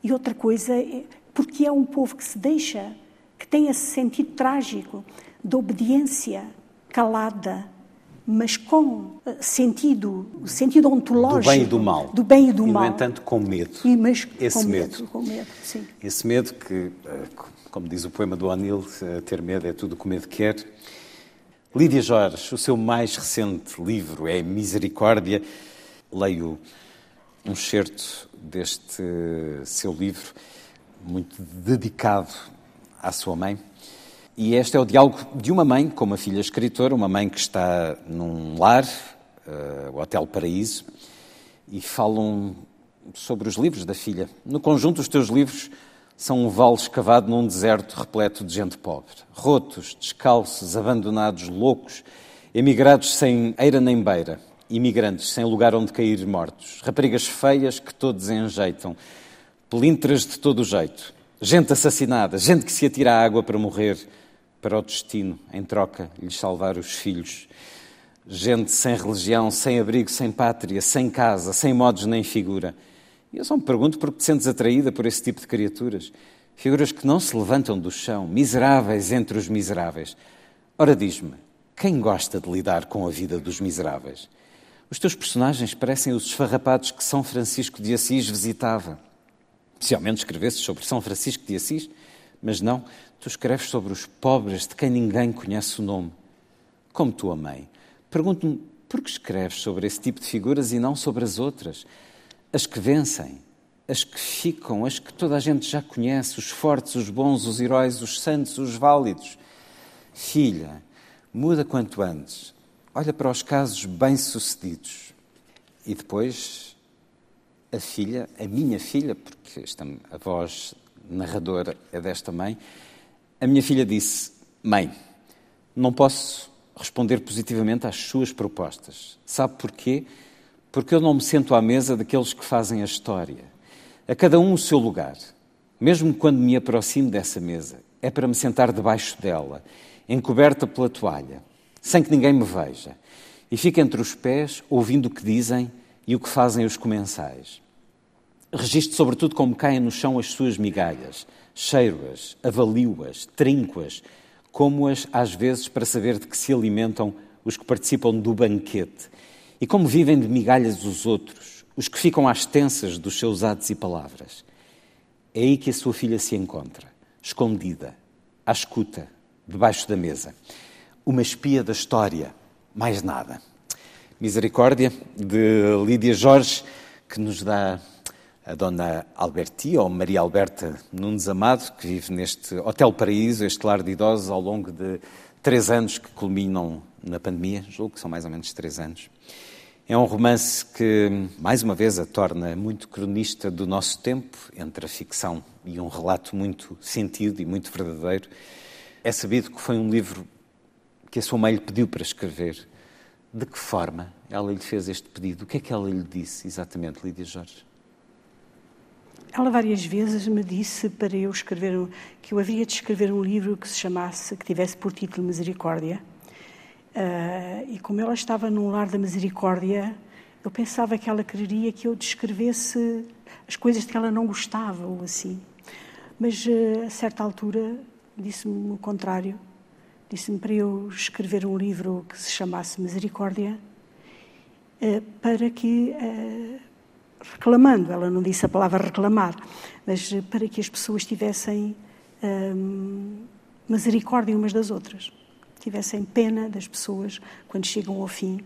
E outra coisa é, porque é um povo que se deixa, que tem esse sentido trágico de obediência calada, mas com eh, sentido, sentido ontológico. Do bem e do mal. Do bem e do e, mal. no entanto, com medo. E, mas Esse com medo. medo. Com medo, sim. Esse medo que, eh, como diz o poema do O'Neill, eh, ter medo é tudo o que o medo quer. Lídia Jorge, o seu mais recente livro é Misericórdia. Leio um excerto deste seu livro muito dedicado à sua mãe. E este é o diálogo de uma mãe com uma filha escritora, uma mãe que está num lar, uh, o Hotel Paraíso, e falam sobre os livros da filha. No conjunto, os teus livros são um vale escavado num deserto repleto de gente pobre. Rotos, descalços, abandonados, loucos, emigrados sem eira nem beira, imigrantes sem lugar onde cair mortos, raparigas feias que todos enjeitam, pelintras de todo jeito, gente assassinada, gente que se atira à água para morrer, para o destino, em troca, lhes salvar os filhos. Gente sem religião, sem abrigo, sem pátria, sem casa, sem modos nem figura. E eu só me pergunto por que te sentes atraída por esse tipo de criaturas. Figuras que não se levantam do chão, miseráveis entre os miseráveis. Ora, diz-me, quem gosta de lidar com a vida dos miseráveis? Os teus personagens parecem os esfarrapados que São Francisco de Assis visitava especialmente escrevesses sobre São Francisco de Assis, mas não, tu escreves sobre os pobres de quem ninguém conhece o nome. Como tua mãe. Pergunto-me, por que escreves sobre esse tipo de figuras e não sobre as outras? As que vencem, as que ficam, as que toda a gente já conhece, os fortes, os bons, os heróis, os santos, os válidos. Filha, muda quanto antes. Olha para os casos bem-sucedidos. E depois a filha, a minha filha, porque esta, a voz narradora é desta mãe, a minha filha disse: Mãe, não posso responder positivamente às suas propostas. Sabe porquê? Porque eu não me sento à mesa daqueles que fazem a história. A cada um o seu lugar. Mesmo quando me aproximo dessa mesa, é para me sentar debaixo dela, encoberta pela toalha, sem que ninguém me veja, e fico entre os pés, ouvindo o que dizem e o que fazem os comensais. Registro sobretudo como caem no chão as suas migalhas, cheiro-as, avalio-as, trinco-as, como-as às vezes para saber de que se alimentam os que participam do banquete e como vivem de migalhas os outros, os que ficam às tensas dos seus atos e palavras. É aí que a sua filha se encontra, escondida, à escuta, debaixo da mesa. Uma espia da história, mais nada. Misericórdia, de Lídia Jorge, que nos dá a dona Albertia, ou Maria Alberta Nunes Amado, que vive neste Hotel Paraíso, este lar de idosos, ao longo de três anos que culminam na pandemia, julgo que são mais ou menos três anos. É um romance que, mais uma vez, a torna muito cronista do nosso tempo, entre a ficção e um relato muito sentido e muito verdadeiro. É sabido que foi um livro que a sua mãe lhe pediu para escrever de que forma ela lhe fez este pedido? O que é que ela lhe disse exatamente, Lídia Jorge? Ela várias vezes me disse para eu escrever que eu havia de escrever um livro que se chamasse, que tivesse por título Misericórdia. Uh, e como ela estava num lar da misericórdia, eu pensava que ela quereria que eu descrevesse as coisas que ela não gostava ou assim. Mas uh, a certa altura disse-me o contrário. Disse-me para eu escrever um livro que se chamasse Misericórdia, uh, para que, uh, reclamando, ela não disse a palavra reclamar, mas para que as pessoas tivessem misericórdia umas das outras, tivessem pena das pessoas quando chegam ao fim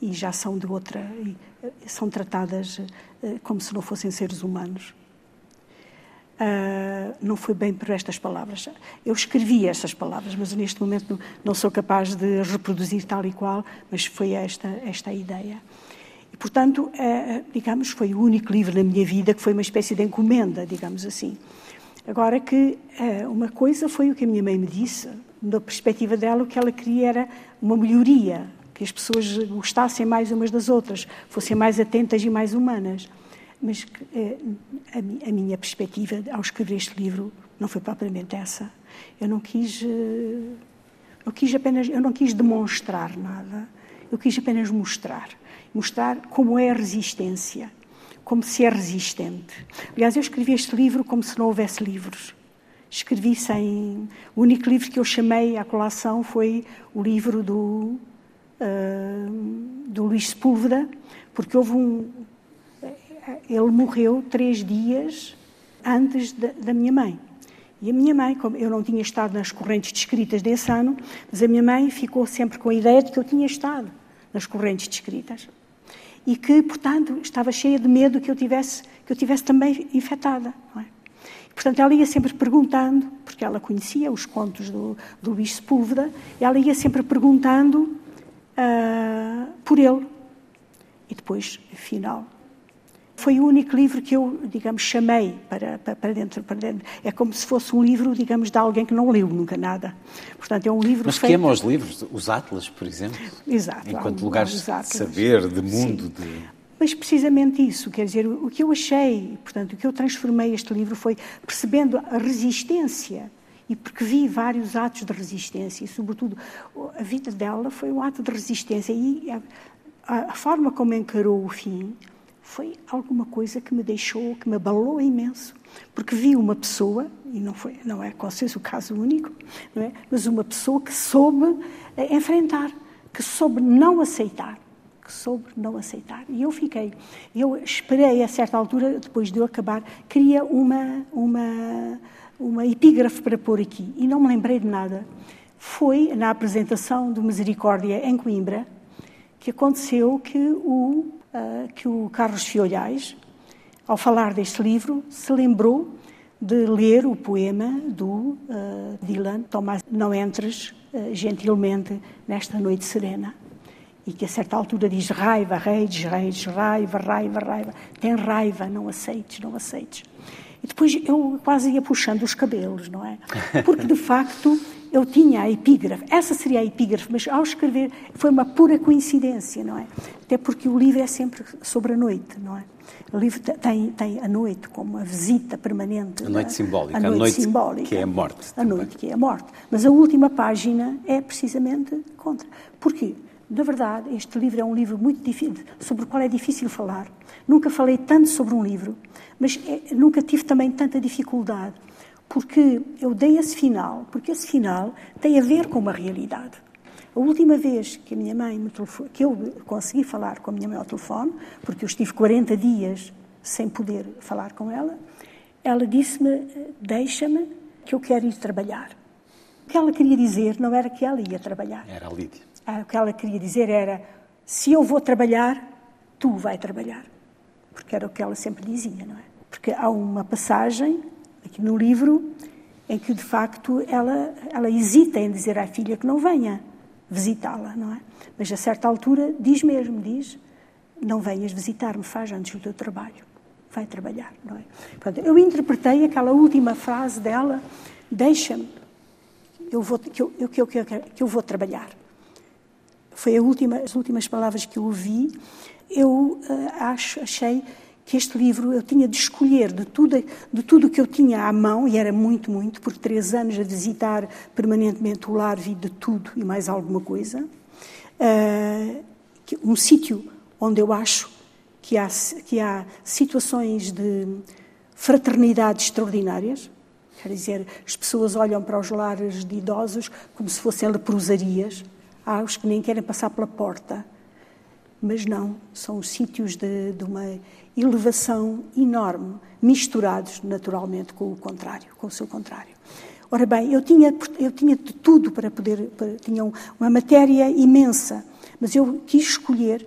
e já são de outra, são tratadas como se não fossem seres humanos. Uh, não foi bem por estas palavras. Eu escrevi estas palavras, mas neste momento não, sou capaz de reproduzir tal e qual, mas foi esta, esta a ideia. E, portanto, uh, digamos, foi o único livro na minha vida que foi uma espécie de encomenda, digamos assim. Agora que uh, uma coisa foi o que a minha mãe me disse, da perspectiva dela, o que ela queria era uma melhoria, que as pessoas gostassem mais umas das outras, fossem mais atentas e mais humanas mas eh, a, minha perspectiva ao escrever este livro não foi propriamente essa. Eu não quis, eh, eu quis apenas, eu não quis demonstrar nada. Eu quis apenas mostrar, mostrar como é a resistência, como se é resistente. Aliás, eu escrevi este livro como se não houvesse livros. Escrevi sem. O único livro que eu chamei à colação foi o livro do, uh, do Luís Sepúlveda, porque houve um, ele morreu três dias antes da, da minha mãe. E a minha mãe, como eu não tinha estado nas correntes descritas desse ano, mas a minha mãe ficou sempre com a ideia de que eu tinha estado nas correntes descritas. E que, portanto, estava cheia de medo que eu tivesse, que eu tivesse também infectada. É? Portanto, ela ia sempre perguntando, porque ela conhecia os contos do, do Luís Sepúlveda, ela ia sempre perguntando uh, por ele. E depois, afinal, foi o único livro que eu, digamos, chamei para, para, dentro, para dentro. É como se fosse um livro, digamos, de alguém que não leu nunca nada. Portanto, é um livro Mas feito... queima os livros, os atlas, por exemplo? Exato. Enquanto lugares de saber, de mundo, Sim. de... Mas precisamente isso, quer dizer, o que eu achei, portanto, o que eu transformei este livro foi percebendo a resistência e porque vi vários atos de resistência e, sobretudo, a vida dela foi um ato de resistência e a, a forma como encarou o fim foi alguma coisa que me deixou, que me abalou imenso, porque vi uma pessoa, e não, foi, não é com certeza o caso único, não é? mas uma pessoa que soube eh, enfrentar, que soube não aceitar, que soube não aceitar. E eu fiquei, eu esperei a certa altura, depois de eu acabar, queria uma, uma, uma epígrafe para pôr aqui, e não me lembrei de nada. Foi na apresentação do Misericórdia em Coimbra que aconteceu que o que o Carlos Fiolhais, ao falar deste livro, se lembrou de ler o poema do uh, Dylan, Tomás, não entres uh, gentilmente nesta noite serena. E que a certa altura diz raiva, reis, reis, raiva, raiva, raiva. Tem raiva, não aceites, não aceites. E depois eu quase ia puxando os cabelos, não é? Porque de facto eu tinha a epígrafe, essa seria a epígrafe, mas ao escrever foi uma pura coincidência, não é? Até porque o livro é sempre sobre a noite, não é? O livro tem, tem a noite como a visita permanente. A noite simbólica. A noite, a noite simbólica. Que é a morte. A noite que é a morte. Mas a última página é precisamente contra. Porquê? Na verdade, este livro é um livro muito difícil, sobre o qual é difícil falar. Nunca falei tanto sobre um livro, mas é, nunca tive também tanta dificuldade porque eu dei esse final, porque esse final tem a ver com uma realidade. A última vez que a minha mãe me telefone, que eu consegui falar com a minha mãe ao telefone, porque eu estive 40 dias sem poder falar com ela, ela disse-me: Deixa-me, que eu quero ir trabalhar. O que ela queria dizer não era que ela ia trabalhar. Era a Lídia. Ah, o que ela queria dizer era: Se eu vou trabalhar, tu vai trabalhar. Porque era o que ela sempre dizia, não é? Porque há uma passagem aqui no livro, em que de facto ela, ela hesita em dizer à filha que não venha visitá-la, não é? Mas a certa altura diz mesmo, diz, não venhas visitar-me, faz antes o teu trabalho, vai trabalhar, não é? Portanto, eu interpretei aquela última frase dela, deixa-me, eu vou, que, eu, que, eu, que, eu, que eu vou trabalhar. Foi última, as últimas palavras que eu ouvi. Eu uh, acho, achei que este livro eu tinha de escolher de tudo, de tudo que eu tinha à mão, e era muito, muito, por três anos a visitar permanentemente o lar, vi de tudo e mais alguma coisa. Uh, um sítio onde eu acho que há, que há situações de fraternidade extraordinárias, Quer dizer, as pessoas olham para os lares de idosos como se fossem leprosarias. Há os que nem querem passar pela porta. Mas não, são sítios de, de uma elevação enorme, misturados naturalmente com o contrário, com o seu contrário. Ora bem, eu tinha, eu tinha de tudo para poder, para, tinha uma matéria imensa, mas eu quis escolher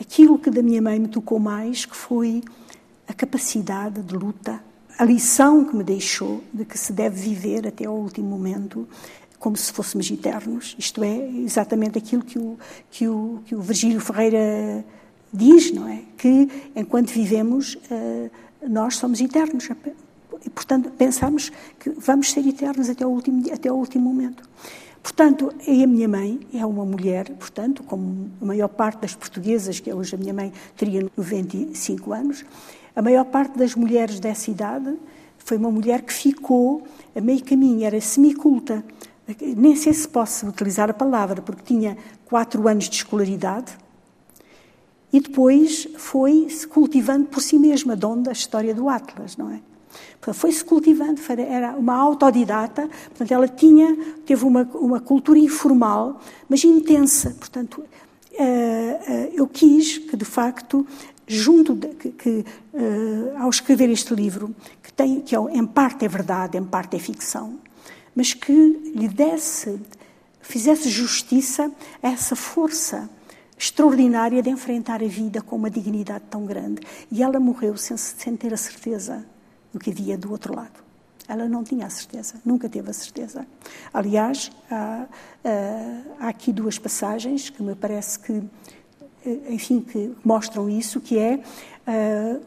aquilo que da minha mãe me tocou mais, que foi a capacidade de luta, a lição que me deixou de que se deve viver até ao último momento como se fôssemos eternos. Isto é exatamente aquilo que o, que o, que o Virgílio Ferreira diz, não é? Que enquanto vivemos, eh, nós somos eternos. E, portanto, pensamos que vamos ser eternos até o último, até o último momento. Portanto, a minha mãe é uma mulher, portanto, como a maior parte das portuguesas, que hoje a minha mãe teria 95 anos, a maior parte das mulheres dessa idade foi uma mulher que ficou a meio caminho, era semiculta. Nem sei se posso utilizar a palavra, porque tinha quatro anos de escolaridade e depois foi-se cultivando por si mesma, de onde a história do Atlas, não é? Foi-se cultivando, era uma autodidata, portanto, ela tinha, teve uma, uma cultura informal, mas intensa. Portanto, eh, eh, eu quis que, de facto, junto de, que, que eh, ao escrever este livro, que, tem, que é, em parte é verdade, em parte é ficção, mas que lhe desse, fizesse justiça a essa força extraordinária de enfrentar a vida com uma dignidade tão grande. E ela morreu sem, sem ter a certeza do que havia do outro lado. Ela não tinha a certeza, nunca teve a certeza. Aliás, há, há aqui duas passagens que me parece que, enfim, que mostram isso, que é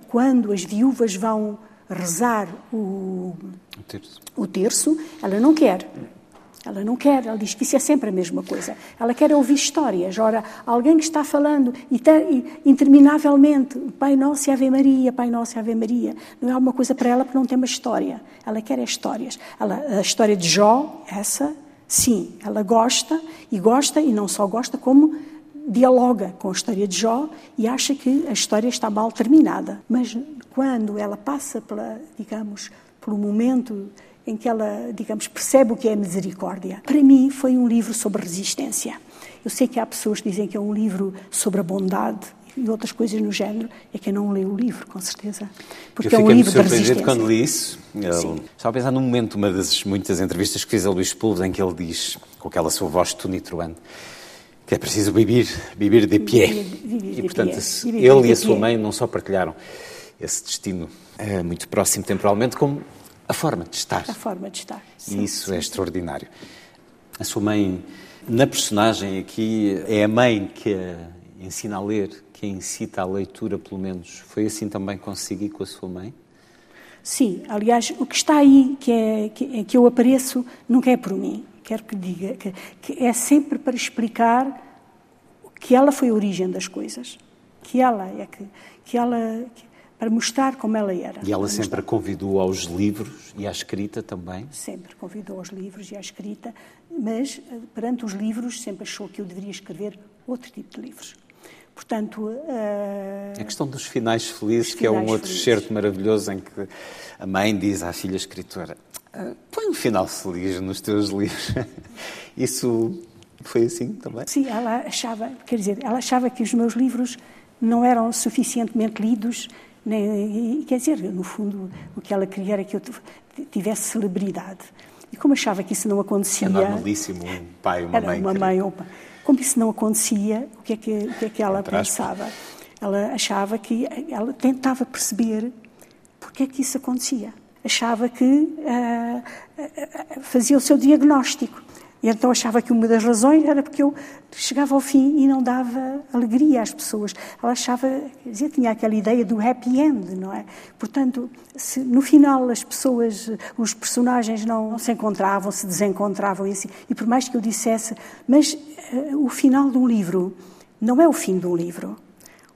quando as viúvas vão rezar o, o terço. o terço, ela não quer. Ela não quer, ela diz que isso é sempre a mesma coisa. Ela quer ouvir histórias. Ora, alguém que está falando interminavelmente, Pai Nosso e Ave Maria, Pai Nosso e Ave Maria, não é alguma coisa para ela porque não tem uma história. Ela quer é histórias. Ela, a história de Jó, essa, sim, ela gosta, e gosta, e não só gosta, como dialoga com a história de Jó e acha que a história está mal terminada. Mas quando ela passa pela, digamos, pelo momento em que ela, digamos, percebe o que é misericórdia. Para mim, foi um livro sobre resistência. Eu sei que há pessoas que dizem que é um livro sobre a bondade e outras coisas no género, é que eu não leio o livro, com certeza. Porque eu é um livro de resistência. quando li isso. Ele, estava a pensar num momento, uma das muitas entrevistas que fiz a Luís Pulves, em que ele diz, com aquela sua voz tunitroante, que é preciso viver, viver de pé. e, portanto, ele e a sua mãe não só partilharam esse destino é, muito próximo temporalmente, como a forma de estar. A forma de estar. Sim, isso sim, é extraordinário. A sua mãe, na personagem aqui, é a mãe que a ensina a ler, que a incita à leitura, pelo menos. Foi assim também consigo e com a sua mãe? Sim, aliás, o que está aí, que, é, que, que eu apareço, nunca é por mim. Quero que diga que, que é sempre para explicar que ela foi a origem das coisas. Que ela é que, que ela. Que, para mostrar como ela era. E ela sempre convidou aos livros e à escrita também? Sempre convidou aos livros e à escrita, mas eh, perante os livros sempre achou que eu deveria escrever outro tipo de livros. Portanto, uh... a questão dos finais felizes, que é um outro felizes. certo maravilhoso em que a mãe diz à filha escritora: ah, põe um final feliz nos teus livros. Isso foi assim também? Sim, ela achava, quer dizer, ela achava que os meus livros não eram suficientemente lidos nem, quer dizer, no fundo, o que ela queria era que eu tivesse celebridade. E como achava que isso não acontecia... É normalíssimo um pai uma mãe. Uma mãe ou Como isso não acontecia, o que é que, o que, é que ela pensava? Ela achava que... Ela tentava perceber porque é que isso acontecia. Achava que uh, fazia o seu diagnóstico. E então achava que uma das razões era porque eu chegava ao fim e não dava alegria às pessoas. Ela achava, quer dizer, tinha aquela ideia do happy end, não é? Portanto, se no final as pessoas, os personagens não, se encontravam, se desencontravam e assim, e por mais que eu dissesse, mas uh, o final de um livro não é o fim de um livro.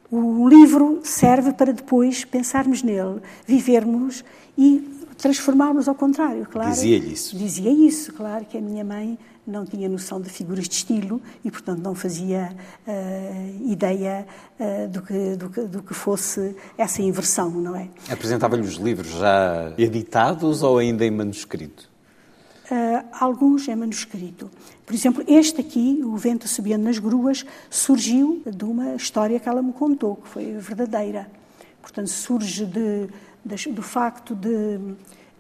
O livro serve para depois pensarmos nele, vivermos e transformá-los ao contrário, claro. Dizia-lhe isso. Dizia isso, claro, que a minha mãe não tinha noção de figuras de estilo e, portanto, não fazia uh, ideia uh, do, que, do, que, do, que, fosse essa inversão, não é? Apresentava-lhe os livros já editados ou ainda em manuscrito? Uh, alguns em manuscrito. Por exemplo, este aqui, O Vento Subindo nas Gruas, surgiu de uma história que ela me contou, que foi verdadeira. Portanto, surge de, de, do facto de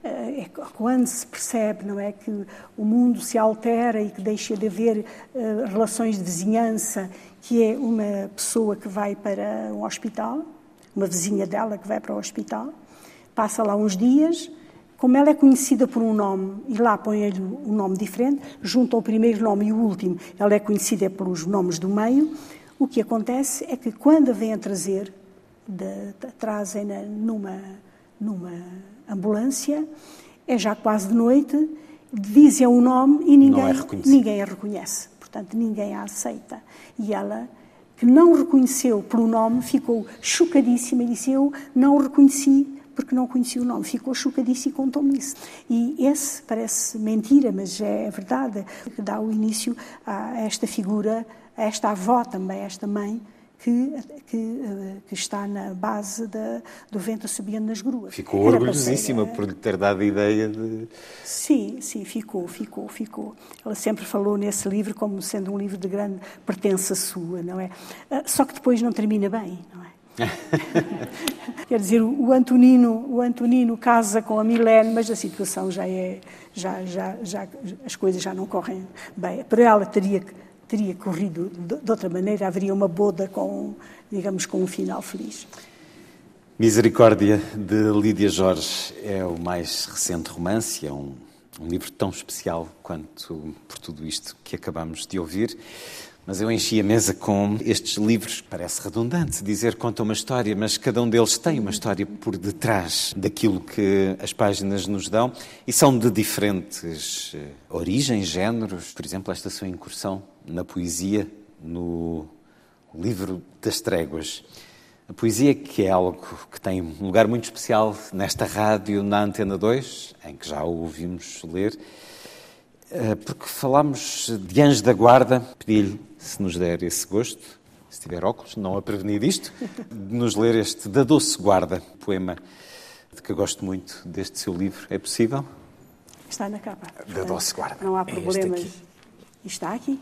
eh, é quando se percebe não é que o mundo se altera e que deixa de haver uh, relações de vizinhança que é uma pessoa que vai para um hospital uma vizinha dela que vai para o hospital passa lá uns dias como ela é conhecida por um nome e lá põe-lhe um nome diferente junto ao primeiro nome e o último ela é conhecida pelos nomes do meio o que acontece é que quando a vem a trazer trazem-na numa numa ambulância, é já quase de noite, dizem o nome e ninguém, é ninguém a reconhece. Portanto, ninguém a aceita. E ela, que não reconheceu pelo nome, ficou chocadíssima e disse: Eu não o reconheci porque não conhecia o nome. Ficou chocadíssima e contou-me isso. E esse parece mentira, mas é verdade, que dá o início a esta figura, a esta avó também, a esta mãe, que, que, eh, que, está na base da, do vento subindo nas gruas. Ficou Era orgulhosíssima por lhe ter dado a ideia de. Sim, sim, ficou, ficou, ficou. Ela sempre falou nesse livro como sendo um livro de grande pertença sua, não é? Ah, só que depois não termina bem, não é? Quer dizer, o Antonino, o Antonino casa com a Milene, mas a situação já é, já, já, já, as coisas já não correm bem. Para ela teria que teria corrido de, outra maneira, haveria uma boda com, digamos, com um final feliz. Misericórdia, de Lídia Jorge, é o mais recente romance, é um, um livro tão especial quanto por tudo isto que acabamos de ouvir. Mas eu enchi a mesa com estes livros. Parece redundante dizer conta uma história, mas cada um deles tem uma história por detrás daquilo que as páginas nos dão e são de diferentes eh, origens, géneros. Por exemplo, esta sua incursão na poesia, no livro das tréguas. A poesia que é algo que tem um lugar muito especial nesta rádio, na Antena 2, em que já o ouvimos ler, eh, porque falámos de Anjo da Guarda, pedi-lhe se nos der esse gosto, se tiver óculos, não a prevenir disto, de nos ler este Da Doce Guarda, poema de que eu gosto muito deste seu livro. É possível? Está na capa. Da Doce Guarda. Não há é problemas. É está aqui?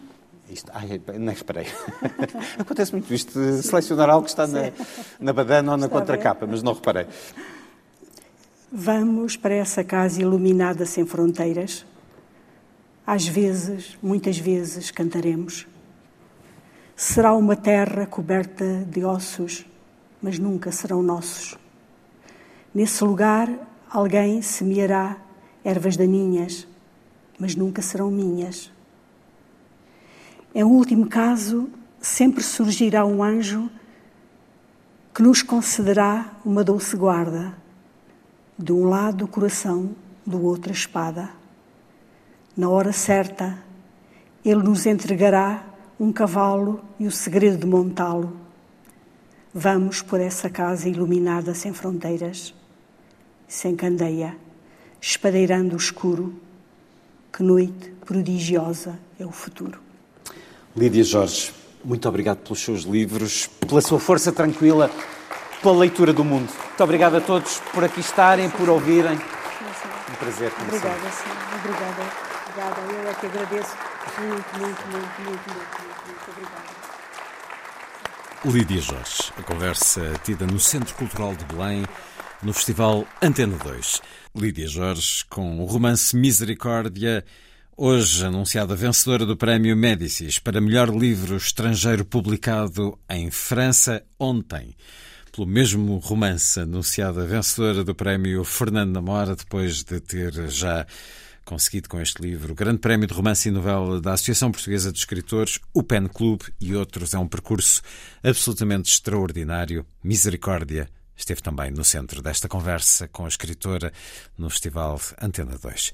Isto, ai, não esperei. Acontece muito isto, selecionar algo que está na, na badana ou na contracapa, mas não reparei. Vamos para essa casa iluminada sem fronteiras. Às vezes, muitas vezes, cantaremos. Será uma terra coberta de ossos, mas nunca serão nossos. Nesse lugar, alguém semeará ervas daninhas, mas nunca serão minhas. Em último caso, sempre surgirá um anjo que nos concederá uma doce guarda, de um lado o coração, do outro a espada. Na hora certa, ele nos entregará um cavalo e o segredo de montá-lo. Vamos por essa casa iluminada sem fronteiras, sem candeia, espadeirando o escuro. Que noite prodigiosa é o futuro. Lídia Jorge, muito obrigado pelos seus livros, pela sua força tranquila, pela leitura do mundo. Muito obrigado a todos por aqui estarem, por ouvirem. Um prazer. Obrigada, sim. Obrigada. Obrigada. Eu é que agradeço muito, muito, muito, muito, muito, muito. Obrigada. Lídia Jorge, a conversa tida no Centro Cultural de Belém, no Festival Antena 2. Lídia Jorge, com o romance Misericórdia Hoje anunciada vencedora do Prémio Médicis para melhor livro estrangeiro publicado em França ontem. Pelo mesmo romance, anunciada vencedora do Prémio Fernando Namora, depois de ter já conseguido com este livro o Grande Prémio de Romance e Novela da Associação Portuguesa de Escritores, o PEN Clube e outros. É um percurso absolutamente extraordinário. Misericórdia esteve também no centro desta conversa com a escritora no Festival Antena 2.